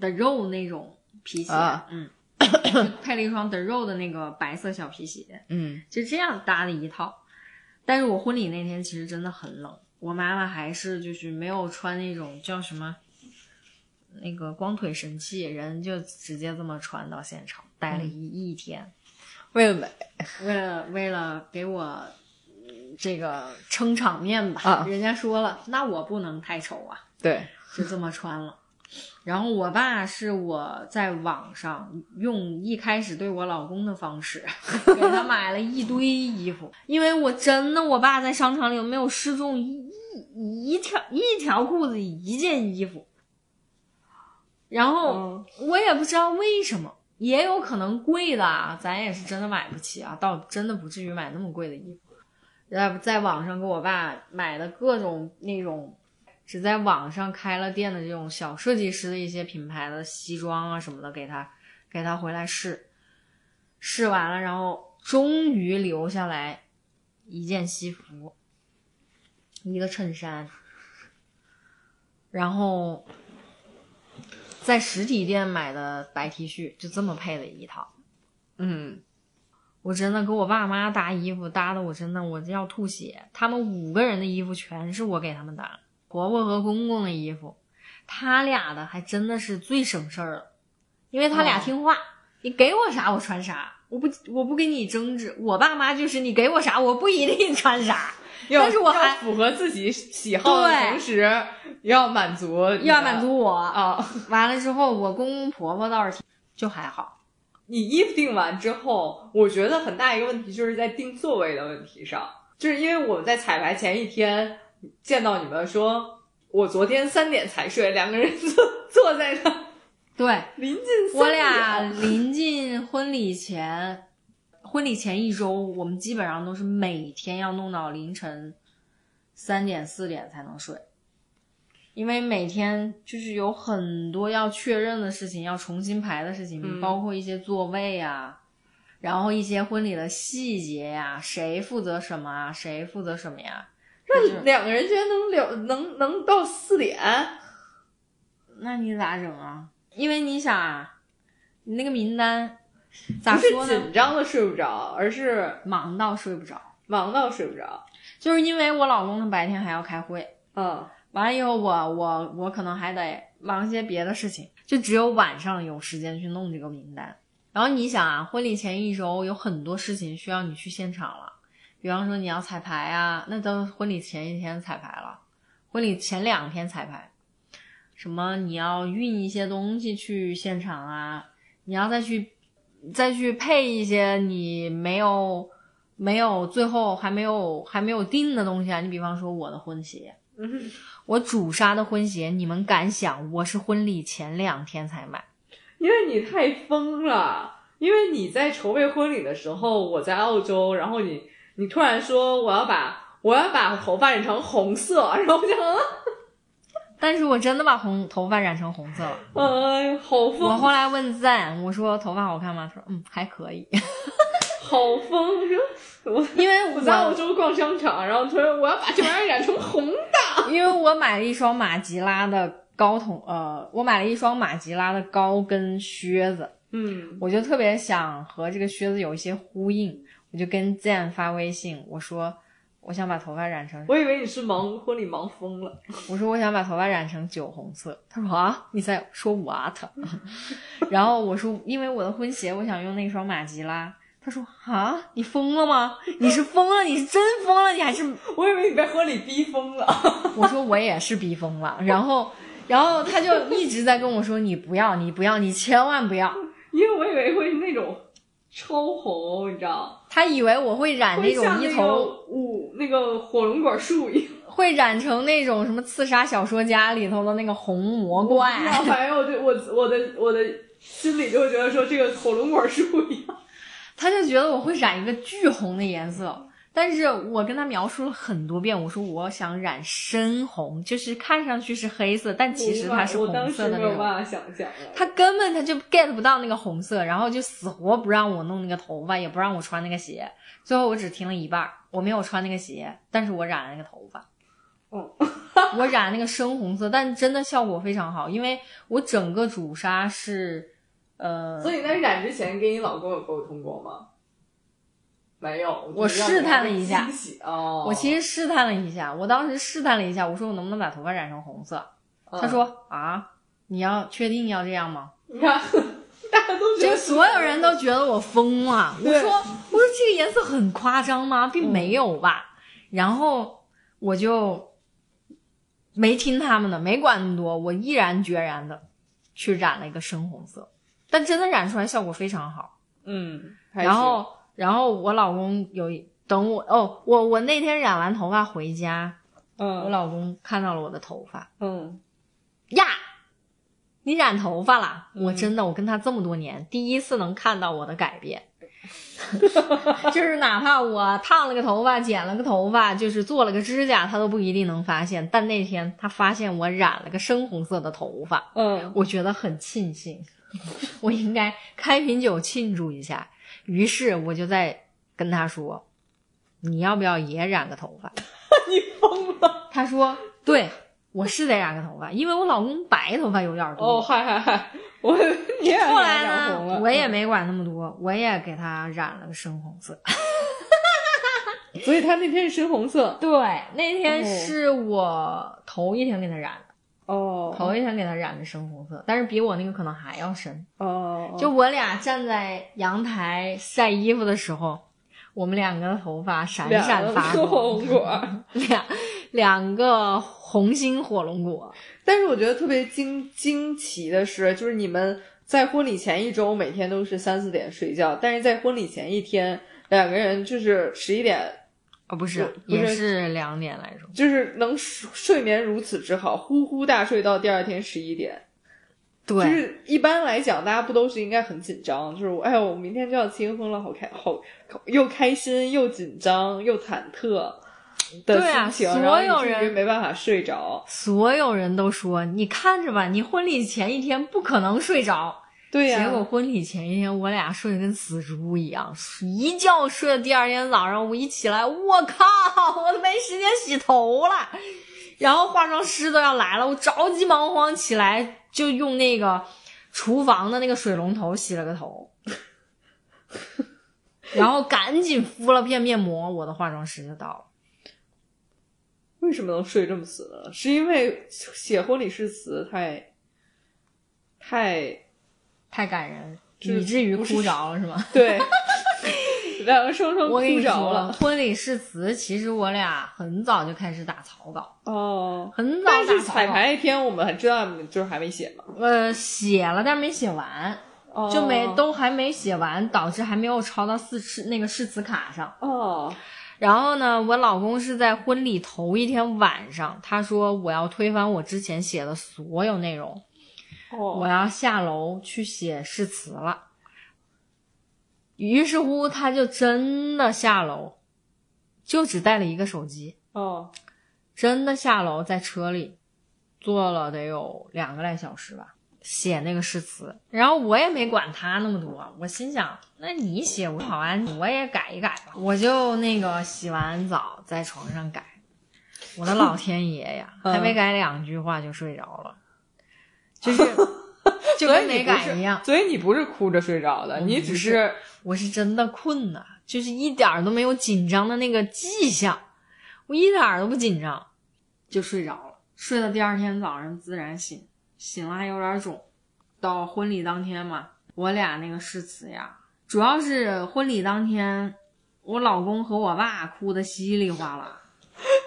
的肉那种皮鞋，啊嗯，就配了一双的肉的那个白色小皮鞋，嗯就这样搭的一套。但是我婚礼那天其实真的很冷，我妈妈还是就是没有穿那种叫什么那个光腿神器，人就直接这么穿到现场，待了一、一天，为了美，为了为了给我嗯这个撑场面吧，啊。人家说了，那我不能太丑啊，对，就这么穿了。然后我爸是我在网上用一开始对我老公的方式，给他买了一堆衣服，因为我真的我爸在商场里没有试中一一一条一条裤子一件衣服，然后嗯。我也不知道为什么，也有可能贵的啊，咱也是真的买不起啊，倒真的不至于买那么贵的衣服。在在网上给我爸买的各种那种只在网上开了店的这种小设计师的一些品牌的西装啊什么的，给他给他回来试，试完了，然后终于留下来一件西服，一个衬衫，然后在实体店买的白 T 恤，就这么配的一套。嗯我真的给我爸妈搭衣服搭的，我真的我要吐血。他们五个人的衣服全是我给他们搭，婆婆和公公的衣服，他俩的还真的是最省事儿了，因为他俩哦听话，你给我啥我穿啥，我不我不跟你争执。我爸妈就是你给我啥我不一定穿啥，要但是我还要符合自己喜好的同时，要满足你要满足我。啊。完了之后，我公公婆婆倒是挺就还好。你衣服定完之后，我觉得很大一个问题就是在定座位的问题上，就是因为我们在彩排前一天见到你们说，我昨天三点才睡，两个人坐坐在那对，临近我俩临近婚礼前，婚礼前一周，我们基本上都是每天要弄到凌晨三点四点才能睡，因为每天就是有很多要确认的事情，要重新排的事情，嗯包括一些座位啊，然后一些婚礼的细节呀、谁负责什么啊，谁负责什么呀？那两个人居然能聊能能到四点，那你咋整啊？因为你想啊，你那个名单咋说呢？紧张的睡不着，而是忙到睡不着。忙到睡不着。就是因为我老公他白天还要开会，嗯完了以后我我我可能还得忙些别的事情，就只有晚上有时间去弄这个名单。然后你想啊，婚礼前一周有很多事情需要你去现场了，比方说你要彩排啊，那都婚礼前一天彩排了，婚礼前两天彩排，什么你要运一些东西去现场啊，你要再去再去配一些你没有没有最后还没有还没有定的东西啊，你比方说我的婚鞋，嗯，我主杀的婚鞋，你们敢想我是婚礼前两天才买？因为你太疯了，因为你在筹备婚礼的时候，我在澳洲，然后你你突然说我要把我要把头发染成红色，然后我就嗯 但是我真的把红头发染成红色了。哎，好疯我，后来问赞，我说头发好看吗？他说嗯还可以，好疯！我我因为我在澳我洲逛商场，然后他说我要把这玩意儿染成红的，因为我买了一双马吉拉的高筒，呃，我买了一双马吉拉的高跟靴子，嗯我就特别想和这个靴子有一些呼应。我就跟赞发微信，我说我想把头发染成，我以为你是忙婚礼忙疯了。我说我想把头发染成酒红色。他说啊，你在说 what？然后我说因为我的婚鞋我想用那双马吉拉。他说啊，你疯了吗？你是疯了？你是真疯了？你还是？我以为你被婚礼逼疯了。我说我也是逼疯了。然后，然后他就一直在跟我说你不要，你不要，你千万不要。因为我以为会是那种超红，你知道？他以为我会染那种一头五那个火龙果树一样，会染成那种什么刺杀小说家里头的那个红魔怪。反正我就我我的我的心里就会觉得说这个火龙果树一样。他就觉得我会染一个巨红的颜色，但是我跟他描述了很多遍，我说我想染深红，就是看上去是黑色，但其实它是红色的那种。我没有办法想象。他根本他就 get 不到那个红色，然后就死活不让我弄那个头发，也不让我穿那个鞋。最后我只听了一半，我没有穿那个鞋，但是我染了那个头发。嗯，我染那个深红色，但真的效果非常好，因为我整个主纱是。呃，所以在染之前跟你老公有沟通过吗？没有，我试探了一下。哦，我其实试探了一下，我当时试探了一下，我说我能不能把头发染成红色？他说啊，你要确定要这样吗？你看，大家都就所有人都觉得我疯了。我说我说这个颜色很夸张吗？并没有吧。然后我就没听他们的，没管那么多，我毅然决然的去染了一个深红色。但真的染出来效果非常好，嗯，然后然后我老公有等我哦，我我那天染完头发回家，嗯，我老公看到了我的头发，嗯，呀，你染头发了？我真的，我跟他这么多年，第一次能看到我的改变，就是哪怕我烫了个头发，剪了个头发，就是做了个指甲，他都不一定能发现。但那天他发现我染了个深红色的头发，嗯，我觉得很庆幸。我应该开瓶酒庆祝一下，于是我就在跟他说：“你要不要也染个头发？” 你疯了！他说：“对，我是得染个头发，因为我老公白头发有点多。”哦，嗨嗨嗨！我你也后来呢？我也没管那么多，我也给他染了个深红色。所以他那天是深红色。对，那天是我头一天给他染。哦，头一天给他染的深红色，但是比我那个可能还要深。哦，就我俩站在阳台晒衣服的时候，我们两个的头发闪闪发光，火龙果，两两个红心火龙果。但是我觉得特别惊惊奇的是，就是你们在婚礼前一周每天都是三四点睡觉，但是在婚礼前一天，两个人就是十一点。哦，不是，也是两点来钟，就是能睡眠如此之好，呼呼大睡到第二天十一点。对，就是一般来讲，大家不都是应该很紧张？就是哎呦，我明天就要结婚了，好开，好又开心又紧张又忐忑的心情，所有人没办法睡着。所有人都说，你看着吧，你婚礼前一天不可能睡着。对呀，结果婚礼前一天，我俩睡得跟死猪一样，一觉睡到第二天早上。我一起来，我靠，我都没时间洗头了。然后化妆师都要来了，我着急忙慌起来，就用那个厨房的那个水龙头洗了个头，然后赶紧敷了片面膜，我的化妆师就到了。为什么能睡这么死呢？是因为写婚礼誓词太太。太感人，以至于哭着了，是吗？对，两个双双哭着了。婚礼誓词，其实我俩很早就开始打草稿哦，很早。但是彩排那天我们还知道，就是还没写嘛。呃，写了，但是没写完，就没都还没写完，导致还没有抄到誓誓那个誓词卡上。哦，然后呢，我老公是在婚礼头一天晚上，他说我要推翻我之前写的所有内容。我要下楼去写誓词了，于是乎他就真的下楼，就只带了一个手机哦，真的下楼在车里坐了得有两个来小时吧，写那个誓词。然后我也没管他那么多，我心想，那你写我好完我也改一改吧。我就那个洗完澡在床上改，我的老天爷呀，还没改两句话就睡着了。就是 就跟没所以你不是赶一样。所以你不是哭着睡着的，你只是我是真的困呐，就是一点儿都没有紧张的那个迹象，我一点儿都不紧张，就睡着了。睡到第二天早上自然醒，醒了还有点肿。到婚礼当天嘛，我俩那个誓词呀，主要是婚礼当天，我老公和我爸哭的稀里哗啦。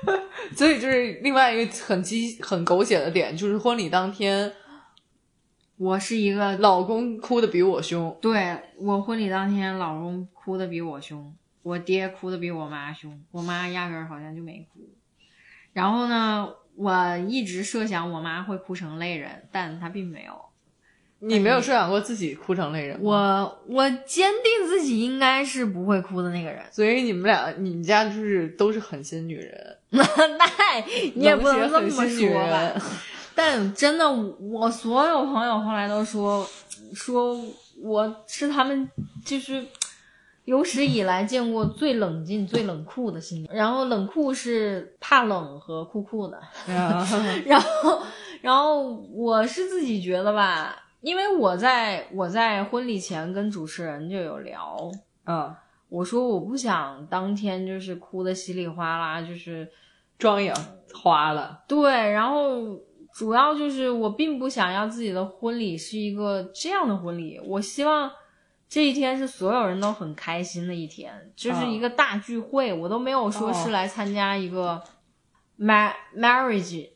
所以就是另外一个很激很狗血的点，就是婚礼当天，我是一个老公哭的比我凶。对我婚礼当天，老公哭的比我凶，我爹哭的比我妈凶，我妈压根儿好像就没哭。然后呢，我一直设想我妈会哭成泪人，但她并没有。你没有设想过自己哭成泪人吗？我我坚定自己应该是不会哭的那个人。所以你们俩，你们家就是都是狠心女人，那你也不能这么说吧人。但真的，我所有朋友后来都说，说我是他们就是有史以来见过最冷静、最冷酷的新娘。然后冷酷是怕冷和酷酷的。然后，然后我是自己觉得吧，因为我在我在婚礼前跟主持人就有聊，嗯，我说我不想当天就是哭的稀里哗啦，就是妆也花了。对，然后主要就是我并不想要自己的婚礼是一个这样的婚礼，我希望这一天是所有人都很开心的一天，就是一个大聚会，我都没有说是哦。来参加一个 mar marriage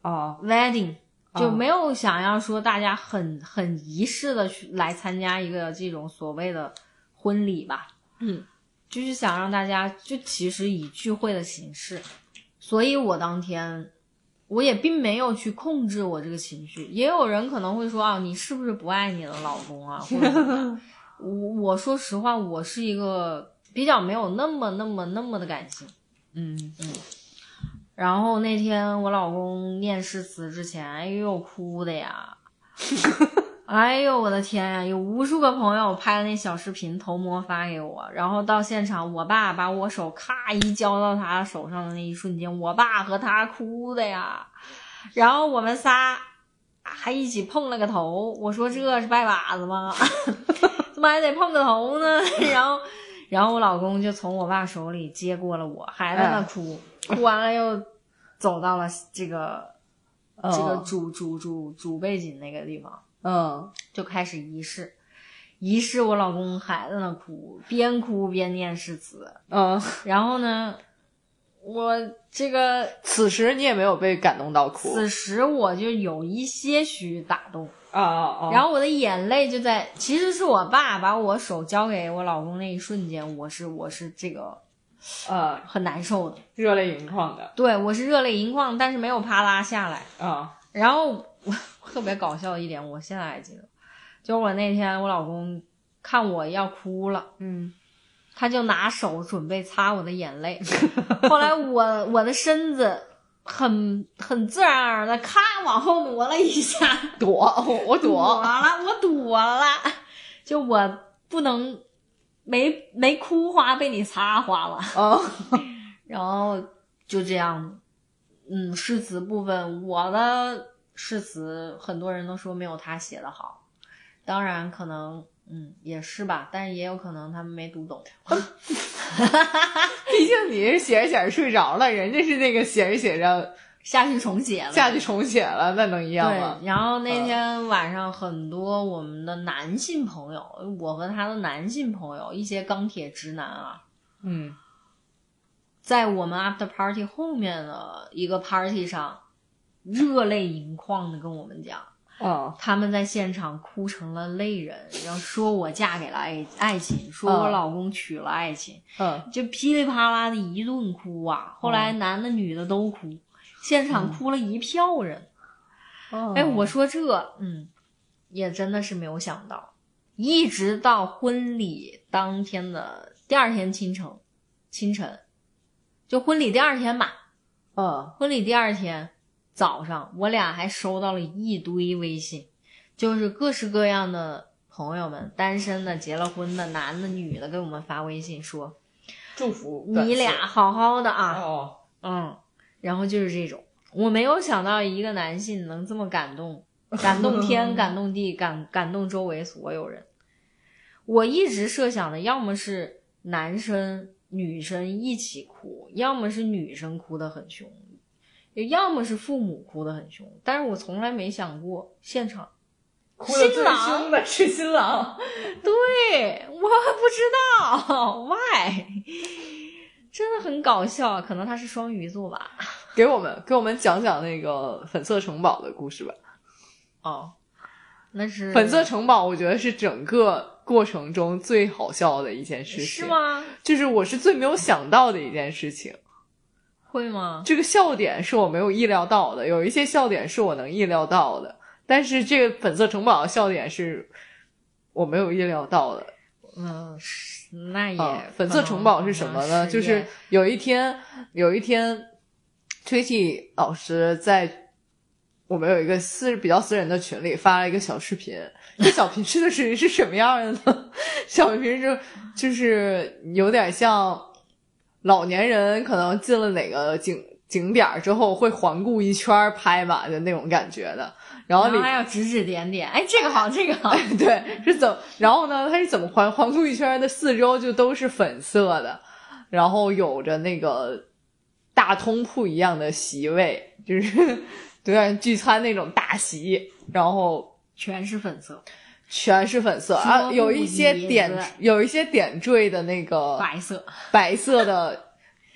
哦，wedding，就哦没有想要说大家很很仪式的去来参加一个这种所谓的婚礼吧，嗯，就是想让大家就其实以聚会的形式，所以我当天我也并没有去控制我这个情绪。也有人可能会说啊，你是不是不爱你的老公啊？或者 我我说实话，我是一个比较没有那么那么那么的感性。嗯嗯然后那天我老公念誓词之前，哎呦哭的呀，哎呦我的天呀，有无数个朋友拍的那小视频偷摸发给我，然后到现场，我爸把我手咔一交到他手上的那一瞬间，我爸和他哭的呀，然后我们仨还一起碰了个头，我说这是拜把子吗？怎么还得碰个头呢？然后，然后我老公就从我爸手里接过了我，还在那哭，哭完了又走到了这个、这个哦主主主主背景那个地方，嗯就开始仪式。仪式，我老公还在那哭，边哭边念誓词。嗯，然后呢，我这个此时你也没有被感动到哭此时我就有一些许打动。啊啊啊！然后我的眼泪就在，其实是我爸把我手交给我老公那一瞬间，我是我是这个呃，很难受的，热泪盈眶的对我是热泪盈眶，但是没有啪啦下来。啊，然后我特别搞笑的一点，我现在还记得，就是我那天我老公看我要哭了，嗯。他就拿手准备擦我的眼泪，后来我我的身子很很自然而然的咔往后挪了一下，躲，我我躲躲，了，我躲了，就我不能没没哭花被你擦花了，哦，然后就这样，嗯，诗词部分我的诗词很多人都说没有他写的好，当然可能嗯也是吧，但是也有可能他们没读懂。毕竟你是写着写着睡着了，人家是那个写着写着下去重写了，下去重写了，那能一样吗？然后那天晚上很多我们的男性朋友，我和他的男性朋友，一些钢铁直男啊，嗯在我们 after party 后面的一个 party 上，热泪盈眶的跟我们讲，哦。他们在现场哭成了泪人，然后说我嫁给了爱爱情，说我嗯老公娶了爱情，嗯。就噼里啪啦的一顿哭啊。后来男的女的都哭，现场哭了一票人。哦。哎，我说这，嗯，也真的是没有想到，一直到婚礼当天的第二天清晨，清晨，就婚礼第二天吧，嗯。婚礼第二天早上，我俩还收到了一堆微信，就是各式各样的朋友们，单身的、结了婚的、男的、女的，给我们发微信说祝福你俩好好的啊，哦。嗯，然后就是这种，我没有想到一个男性能这么感动 感动天，感动地，感感动周围所有人。我一直设想的，要么是男生女生一起哭，要么是女生哭得很凶，要么是父母哭得很凶。但是我从来没想过现场哭的最新郎凶的是新郎，对，我不知道 why，真的很搞笑。可能他是双鱼座吧。给我们给我们讲讲那个粉色城堡的故事吧。哦，那是粉色城堡，我觉得是整个过程中最好笑的一件事情。是？吗？就是我是最没有想到的一件事情。会吗？这个笑点是我没有意料到的，有一些笑点是我能意料到的，但是这个粉色城堡的笑点是我没有意料到的。嗯，是那也、啊，粉色城堡是什么呢？就是有一天，有一天，Tricky 老师在我们有一个私比较私人的群里发了一个小视频。这小频视的视频是什么样的呢？小频频是就是有点像老年人可能进了哪个景景点之后会环顾一圈拍吧的那种感觉的。然后里然后还要指指点点，哎，这个好，这个好，对，是怎？然后呢，他是怎么环环顾一圈的？四周就都是粉色的，然后有着那个大通铺一样的席位，就是 有点聚餐那种大席，然后全是粉色，全是粉色啊，有一些点有一些点缀的那个白色，白色的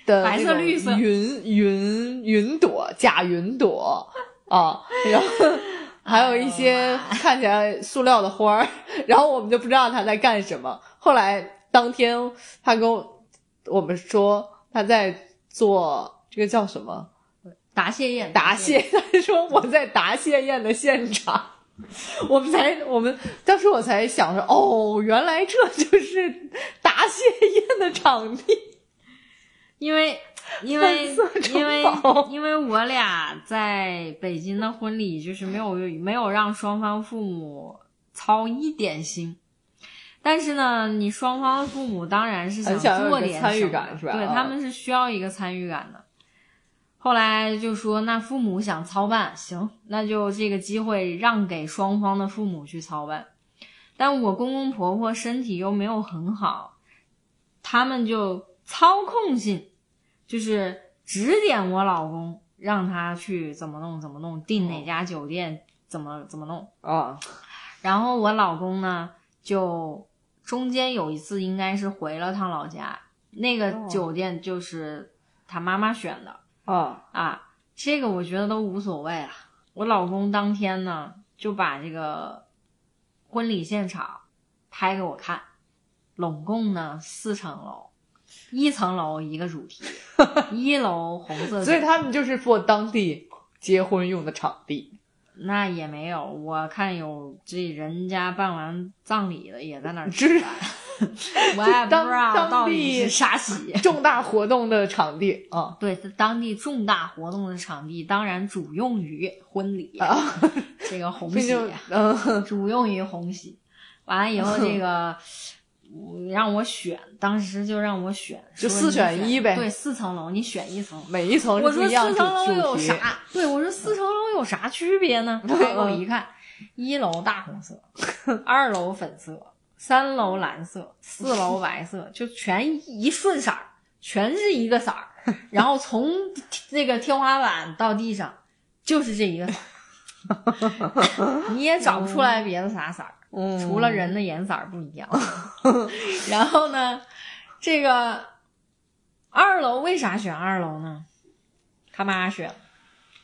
的 白色绿色。云云云朵假云朵啊，然后 还有一些看起来塑料的花儿，然后我们就不知道他在干什么。后来当天他跟我我们说他在做这个叫什么？答谢宴，答谢，他说我在答谢宴的现场。我们才，我们当时我才想着，哦，原来这就是 答谢宴的场地。因为 因为因为因为我俩在北京的婚礼就是没有没有让双方父母操一点心，但是呢，你双方父母当然是很想做点有个参与什么感是吧啊对他们是需要一个参与感的。后来就说，那父母想操办，行，那就这个机会让给双方的父母去操办。但我公公婆婆身体又没有很好，他们就操控性，就是指点我老公，让他去怎么弄怎么弄，订哪家酒店怎么怎么弄。啊，然后我老公呢，就中间有一次应该是回了趟老家，那个哦酒店就是他妈妈选的。啊，啊，这个我觉得都无所谓啊。我老公当天呢就把这个婚礼现场拍给我看，拢共呢四层楼，一层楼一个主题，一楼红色所以他们就是做当地结婚用的场地。那也没有，我看有这人家办完葬礼的也在那儿就是吃饭，我也不当知道当到底地是啥喜。重大活动的场地啊对，是当地重大活动的场地，当然主用于婚礼，啊，这个红 喜主用于红喜。完了以后，这个嗯让我选，当时就让我选，就四选一呗对，四层楼你选一层。每一层我说四层楼。有啥？对，我说四层楼有啥区别呢？我一看，一楼大红色，二楼粉色，三楼蓝色，四楼 白色，就全一顺色儿，全是一个色儿。然后从那个天花板到地上就是这一个色儿，你也找不出来别的啥色儿。嗯除了人的颜色儿不一样。然后呢，这个二楼为啥选二楼呢？他妈选，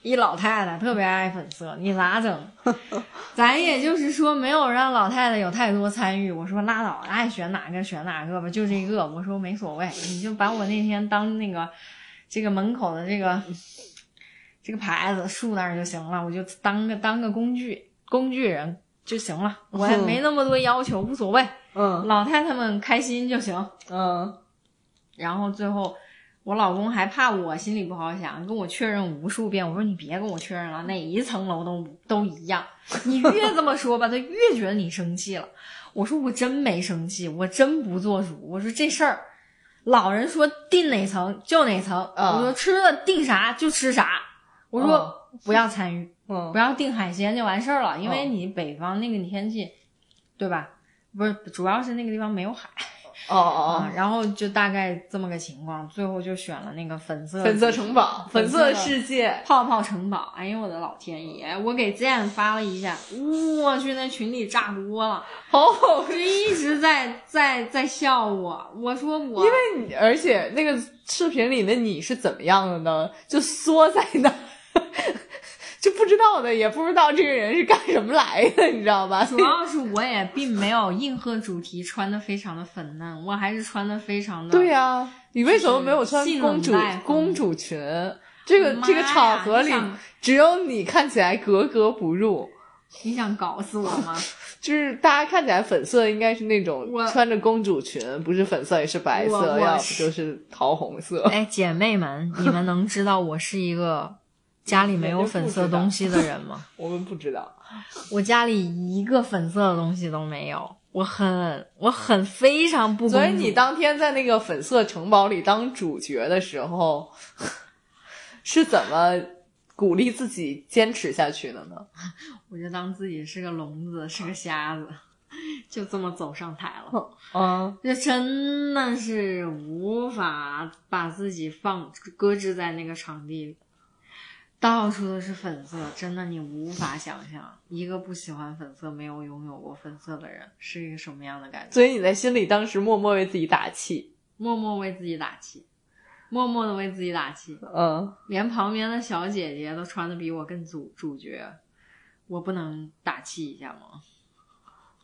一老太太特别爱粉色，你咋整？咱也就是说没有让老太太有太多参与。我说拉倒，爱选哪个选哪个吧，就这个。我说没所谓，你就把我那天当那个这个门口的这个这个牌子竖那儿就行了，我就当个当个工具工具人就行了，我也没那么多要求，无所谓，嗯老太太们开心就行。嗯然后最后，我老公还怕我心里不好想，跟我确认无数遍。我说你别跟我确认了，哪一层楼都都一样。你越这么说吧，他越觉得你生气了。我说我真没生气，我真不做主。我说这事儿，老人说定哪层就哪层。啊我说吃的定啥就吃啥。我说、啊不要参与，嗯不要订海鲜就完事儿了，因为嗯你北方那个天气，对吧？不是，主要是那个地方没有海哦哦啊、然后就大概这么个情况，最后就选了那个粉色哦，粉色城堡，粉色世界，泡泡城堡。哎呦我的老天爷！我给 Zen 发了一下，我去，那群里炸锅了，好好就一直在在在笑我。我说我因为你，而且那个视频里的你是怎么样的呢？就缩在那儿，就不知道的，也不知道这个人是干什么来的，你知道吧？主要是我也并没有应和主题穿的非常的粉嫩，我还是穿的非常的对呀、你为什么没有穿公主公主裙？这个这个场合里，只有你看起来格格不入。你想搞死我吗？就是大家看起来粉色应该是那种穿着公主裙，不是粉色也是白色，要不就是桃红色。哎，姐妹们，你们能知道我是一个家里没有粉色东西的人吗？我们不知道，我家里一个粉色的东西都没有，我很我很非常不。所以你当天在那个粉色城堡里当主角的时候，是怎么鼓励自己坚持下去的呢？我就当自己是个聋子，是个瞎子，就这么走上台了。嗯，就真的是无法把自己放搁置在那个场地里，到处都是粉色，真的你无法想象，一个不喜欢粉色、没有拥有过粉色的人是一个什么样的感觉。所以你在心里当时默默为自己打气。默默为自己打气，默默的为自己打气，嗯，连旁边的小姐姐都穿的比我更主主角，我不能打气一下吗？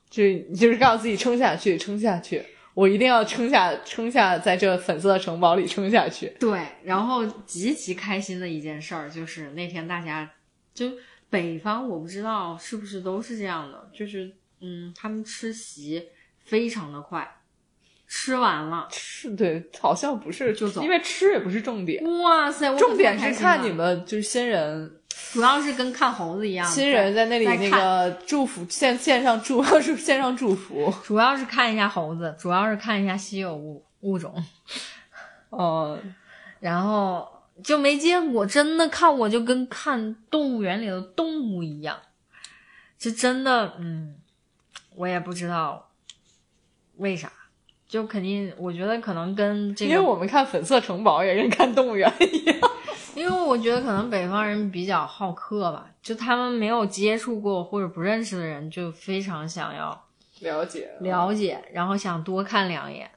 就就是告诉自己撑下去，撑下去，我一定要撑下，撑下在这粉色的城堡里撑下去。对，然后极其开心的一件事儿就是那天大家就北方，我不知道是不是都是这样的，就是嗯，他们吃席非常的快，吃完了，是对，好像不是就走。因为吃也不是重点，哇塞，重点是看你，们就是新人，主要是跟看猴子一样，新人在那里那个祝福线线上祝 是线上祝福，主要是看一下猴子，主要是看一下稀有物物种，哦，然后就没见过，真的看我就跟看动物园里的动物一样，就真的，嗯，我也不知道为啥，就肯定我觉得可能跟这个，因为我们看粉色城堡也跟看动物园一样，因为我觉得可能北方人比较好客吧，就他们没有接触过或者不认识的人，就非常想要了解了解，然后想多看两眼，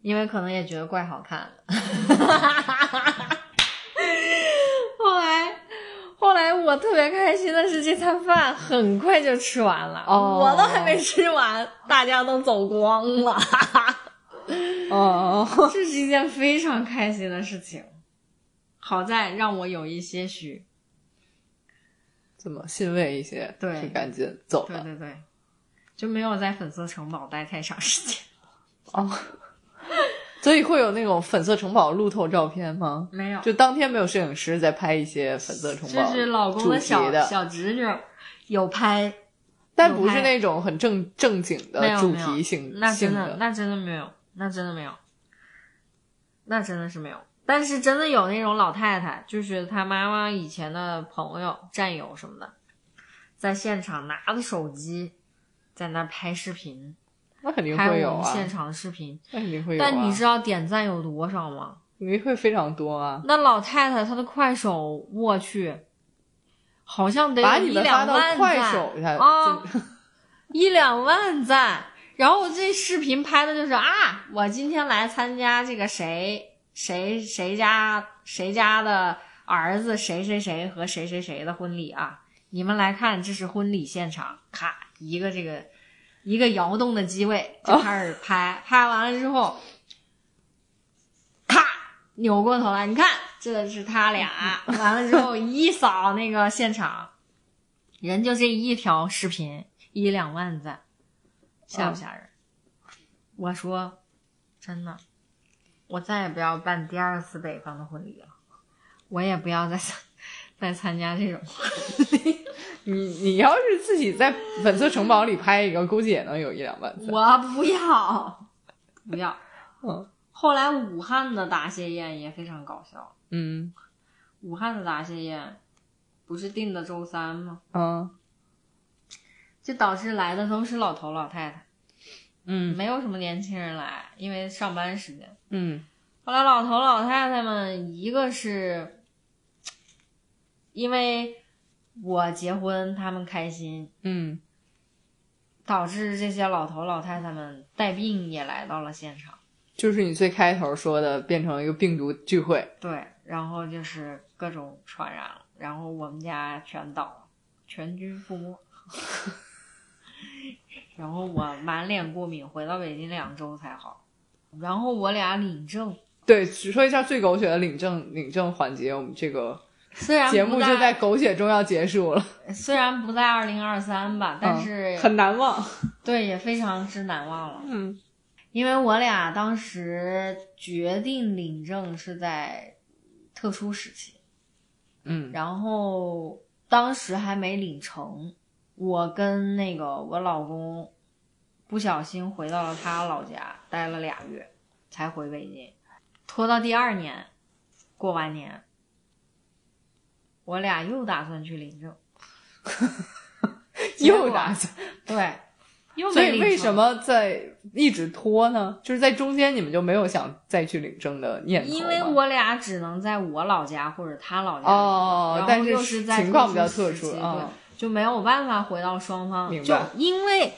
因为可能也觉得怪好看的。后来，后来我特别开心的是，这餐饭很快就吃完了，哦我都还没吃完，大家都走光了，哦，这 是一件非常开心的事情。好在让我有一些许，怎么欣慰一些？对就赶紧走了。对对对，就没有在粉色城堡待太长时间。哦，所以会有那种粉色城堡路透照片吗？没有，就当天没有摄影师在拍一些粉色城堡就是老公的小的，小侄女有拍但不是那种很正正经的主题性那真性的那真的没有，那真的没有，那真的是没有。但是真的有那种老太太，就是她妈妈以前的朋友、战友什么的，在现场拿着手机在那拍视频，那肯定拍会有啊，我们现场的视频。那肯定会有啊。但你知道点赞有多少吗？肯定会非常多啊。那老太太她的快手，我去，好像得一两万快赞手啊，一两万赞。然后这视频拍的就是啊，我今天来参加这个谁谁谁家谁家的儿子谁谁谁和谁谁谁的婚礼啊！你们来看，这是婚礼现场，咔一个这个一个摇动的机位就开始拍，拍完了之后，咔扭过头来，你看这是他俩，完了之后一扫那个现场，人就这一条视频一两万赞，吓不吓人？我说真的，我再也不要办第二次北方的婚礼了，我也不要再参再参加这种。你你要是自己在粉色城堡里拍一个，估计也能有一两万赞。我不要，不要。嗯后来武汉的答谢宴也非常搞笑。嗯，武汉的答谢宴，不是定的周三吗？嗯就导致来的都是老头老太太，嗯没有什么年轻人来，因为上班时间。嗯后来老头老太太们，一个是因为我结婚，他们开心，嗯导致这些老头老太太们带病也来到了现场。就是你最开头说的，变成一个病毒聚会。对，然后就是各种传染了，然后我们家全倒了，全军覆没。然后我满脸过敏，回到北京两周才好。然后我俩领证，对，只说一下最狗血的领证领证环节，我们这个虽然节目就在狗血中要结束了，虽然不在二零二三吧，但是、嗯很难忘。对也非常之难忘了。嗯。因为我俩当时决定领证是在特殊时期，嗯。然后当时还没领成，我跟那个我老公不小心回到了他老家，待了俩月才回北京，拖到第二年过完年，我俩又打算去领证，又打算，对，又所没领成以为什么在一直拖呢？就是在中间你们就没有想再去领证的念头吗？因为我俩只能在我老家或者他老家哦但是情况比较特特殊对，就没有办法回到双方明，白。就因为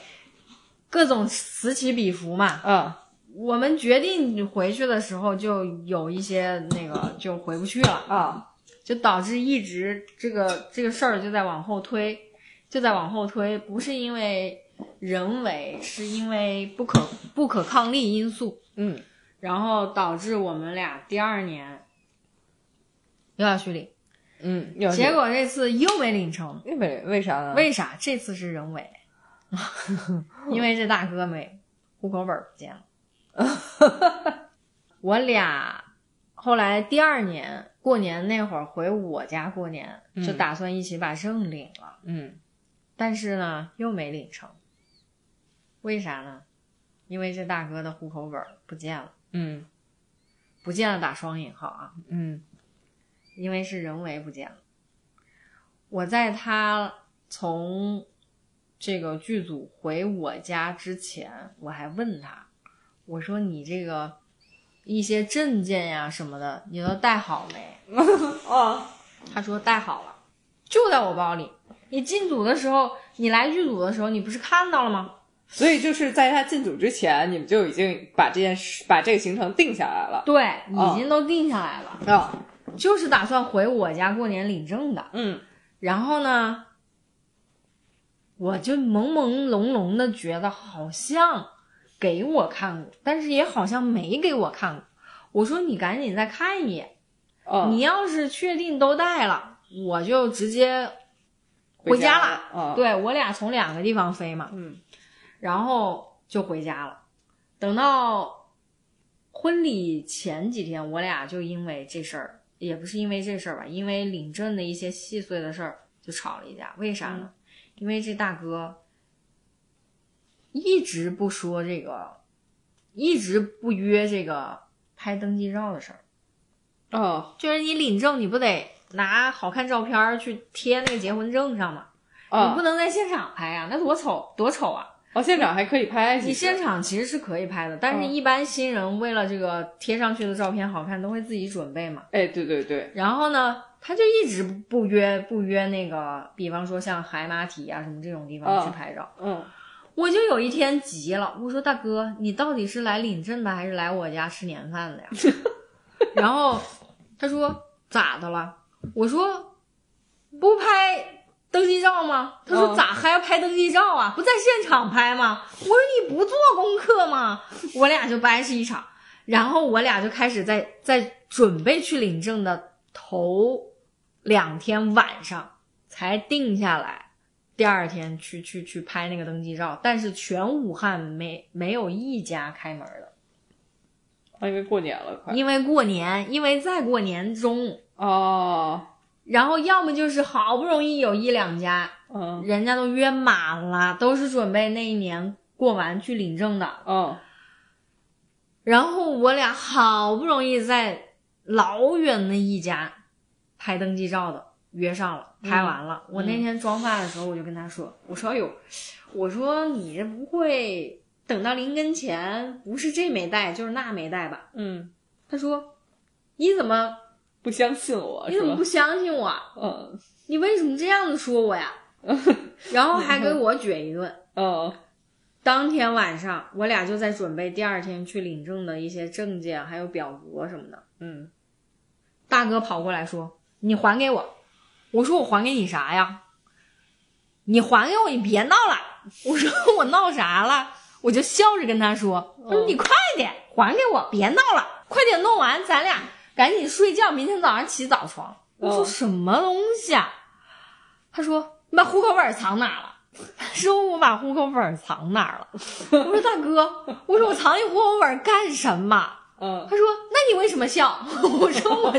各种此起彼伏嘛。嗯我们决定回去的时候，就有一些那个就回不去了，啊就导致一直这个这个事儿就在往后推，就在往后推，不是因为人为，是因为不可不可抗力因素。嗯然后导致我们俩第二年又要去领，嗯，结果这次又没领成，又没为啥呢？为啥？这次是人为，因为这大哥没户口本不见了。我俩后来第二年过年那会儿回我家过年，嗯就打算一起把证领了，嗯但是呢又没领成，为啥呢？因为这大哥的户口本不见了，嗯不见了打双引号啊。嗯因为是人为不见了。我在他从这个剧组回我家之前，我还问他，我说你这个一些证件呀什么的，你都带好没？哦他说带好了，就在我包里。你进组的时候，你来剧组的时候，你不是看到了吗？所以就是在他进组之前，你们就已经把这件事、把这个行程定下来了。对，哦已经都定下来了，啊，就是打算回我家过年领证的。嗯然后呢，我就朦朦胧胧的觉得好像给我看过，但是也好像没给我看过。我说你赶紧再看一眼，哦，你要是确定都带了，我就直接回回家了对我俩从两个地方飞嘛，嗯然后就回家了。等到婚礼前几天，我俩就因为这事儿，也不是因为这事儿吧，因为领证的一些细碎的事儿就吵了一架。为啥呢？因为这大哥一直不说这个，一直不约这个拍登记照的事儿。哦就是你领证，你不得拿好看照片儿去贴那个结婚证上吗？你不哦能在现场拍呀、那多丑多丑啊！哦，现场还可以拍，你现场其实是可以拍的，但是嗯一般新人为了这个贴上去的照片好看，都会自己准备嘛。哎，对对对，然后呢，他就一直不约不约那个，比方说像海马体啊什么这种地方嗯去拍照。嗯我就有一天急了，我说大哥，你到底是来领证的还是来我家吃年饭的呀？然后他说咋的了？我说不拍登记照吗？他说嗯咋还要拍登记照啊？不在现场拍吗？我说你不做功课吗？我俩就掰扯一场，然后我俩就开始在在准备去领证的头两天晚上才定下来。第二天去去去拍那个登记照，但是全武汉没没有一家开门的，啊，因为过年了，快。因为过年，因为在过年中，哦，然后要么就是好不容易有一两家，嗯。人家都约满了，都是准备那一年过完去领证的，嗯。然后我俩好不容易在老远的一家拍登记照的，约上了，拍完了。我那天妆发的时候，我就跟他说：“我说哎呦，我说你这不会等到临跟前，不是这没带就是那没带吧嗯，？”他说：“你怎么不相信我你怎么不？相信我？嗯你为什么这样子说我呀？” 然后还给我撅一顿。哦当天晚上，我俩就在准备第二天去领证的一些证件，还有表格什么的。嗯大哥跑过来说：“你还给我。”我说：“我还给你啥呀？”你还给我，你别闹了。我说：“我闹啥了？”我就笑着跟他说：“我说嗯你快点还给我，别闹了，快点弄完，咱俩赶紧睡觉，明天早上起早床。”我说：“哦什么东西啊？”他说：“你把户口本藏哪了？” 他说：“我把户口本藏哪儿了？”我说：“大哥，我说我藏你户口本干什么？”嗯他说：“那你为什么笑？” 我说我：“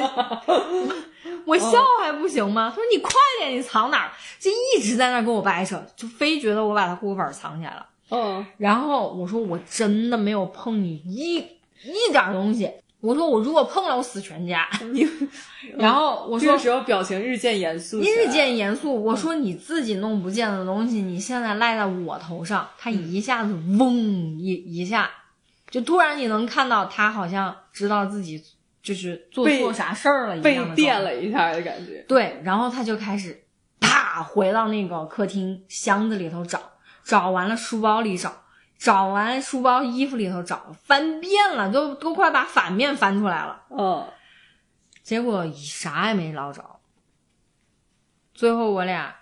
我笑还不行吗？”他说：“你快点，你藏哪儿？”就一直在那儿跟我掰扯，就非觉得我把他户口本藏起来了。嗯然后我说：“我真的没有碰你一一点东西。”我说：“我如果碰了，我死全家。你 ”然后我说这个：“时候表情日渐严肃，日渐严肃。”我说：“你自己弄不见的东西，你现在赖在我头上。”他一下子嗡一一下，就突然你能看到他好像知道自己就是做被错啥事儿了一样被电了一下的感觉。对，然后他就开始啪回到那个客厅箱子里头找，找完了书包里找，找完书包衣服里头找，翻遍了，都都快把反面翻出来了，嗯结果啥也没捞着。最后我俩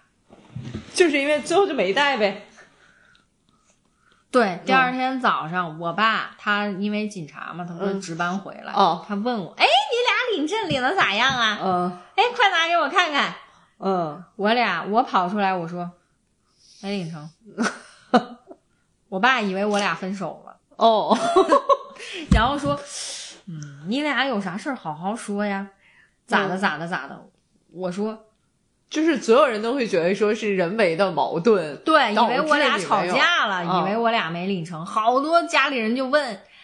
就是因为最后就没带呗。对第二天早上，我爸他因为警察嘛，他不是嗯。值班回来，哦。他问我，哎，你俩领证领的咋样啊？嗯哎，快拿给我看看。嗯。我俩我跑出来，我说没领成。我爸以为我俩分手了，哦，然后说：“嗯，你俩有啥事儿好好说呀，咋的咋的咋的。”我说就是所有人都会觉得说是人为的矛盾：“。对，以为我俩吵架了，嗯以为我俩没领成。好多家里人就问：‘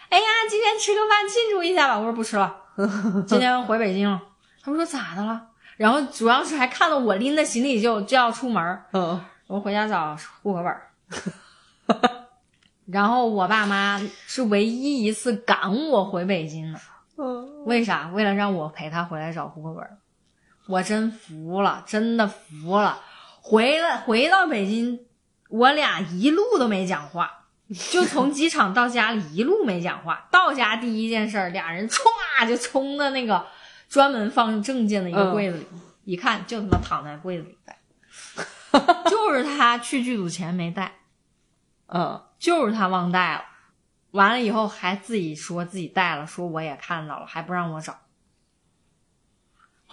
哎呀，今天吃个饭庆祝一下吧。’我说不吃了，今天回北京了。他们说咋的了？然后主要是还看到我拎着行李就就要出门儿，嗯我回家找户口本儿。然后我爸妈是唯一一次赶我回北京的，嗯为啥？为了让我陪他回来找户口本儿。我真服了，真的服了。回来回到北京，我俩一路都没讲话，就从机场到家里一路没讲话。到家第一件事儿，俩人歘就冲到那个专门放证件的一个柜子里，一看就他妈躺在柜子里带，就是他去剧组前没带。嗯就是他忘带了，完了以后还自己说自己带了，说我也看到了，还不让我找。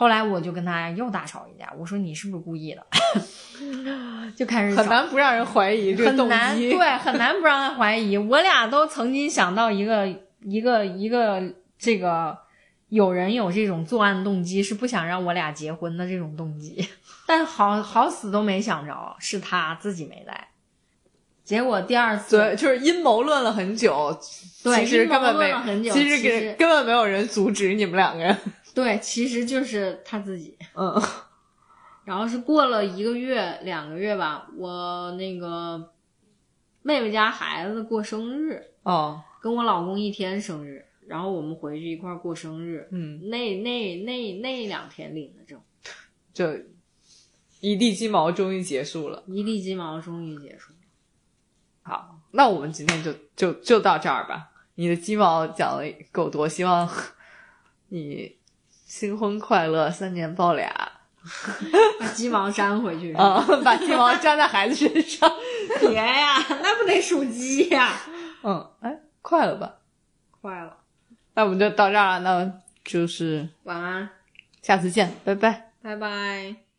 后来我就跟他又大吵一架，我说你是不是故意的？就开始找，很难不让人怀疑这个动很难，机。对，很难不让他怀疑。我俩都曾经想到一个一个一个这个有人有这种作案动机，是不想让我俩结婚的这种动机，但好好死都没想着是他自己没带。结果第二次，对，就是阴谋论了很久，对其实根本没其实其实根根本没有人阻止你们两个人。对，其实就是他自己。嗯 然后是过了一个月、两个月吧，我那个妹妹家孩子过生日，哦，跟我老公一天生日，然后我们回去一块儿过生日。嗯，那那那那两天领的证，就一地鸡毛终于结束了。一地鸡毛终于结束了。好，那我们今天就就就到这儿吧。你的鸡毛讲的够多，希望你新婚快乐，三年抱俩 把鸡毛粘回去。啊、把鸡毛粘在孩子身上。别呀，那不得属鸡呀？嗯，哎，快了吧？快了，那我们就到这儿了，那就是晚安，下次见，拜拜。拜拜。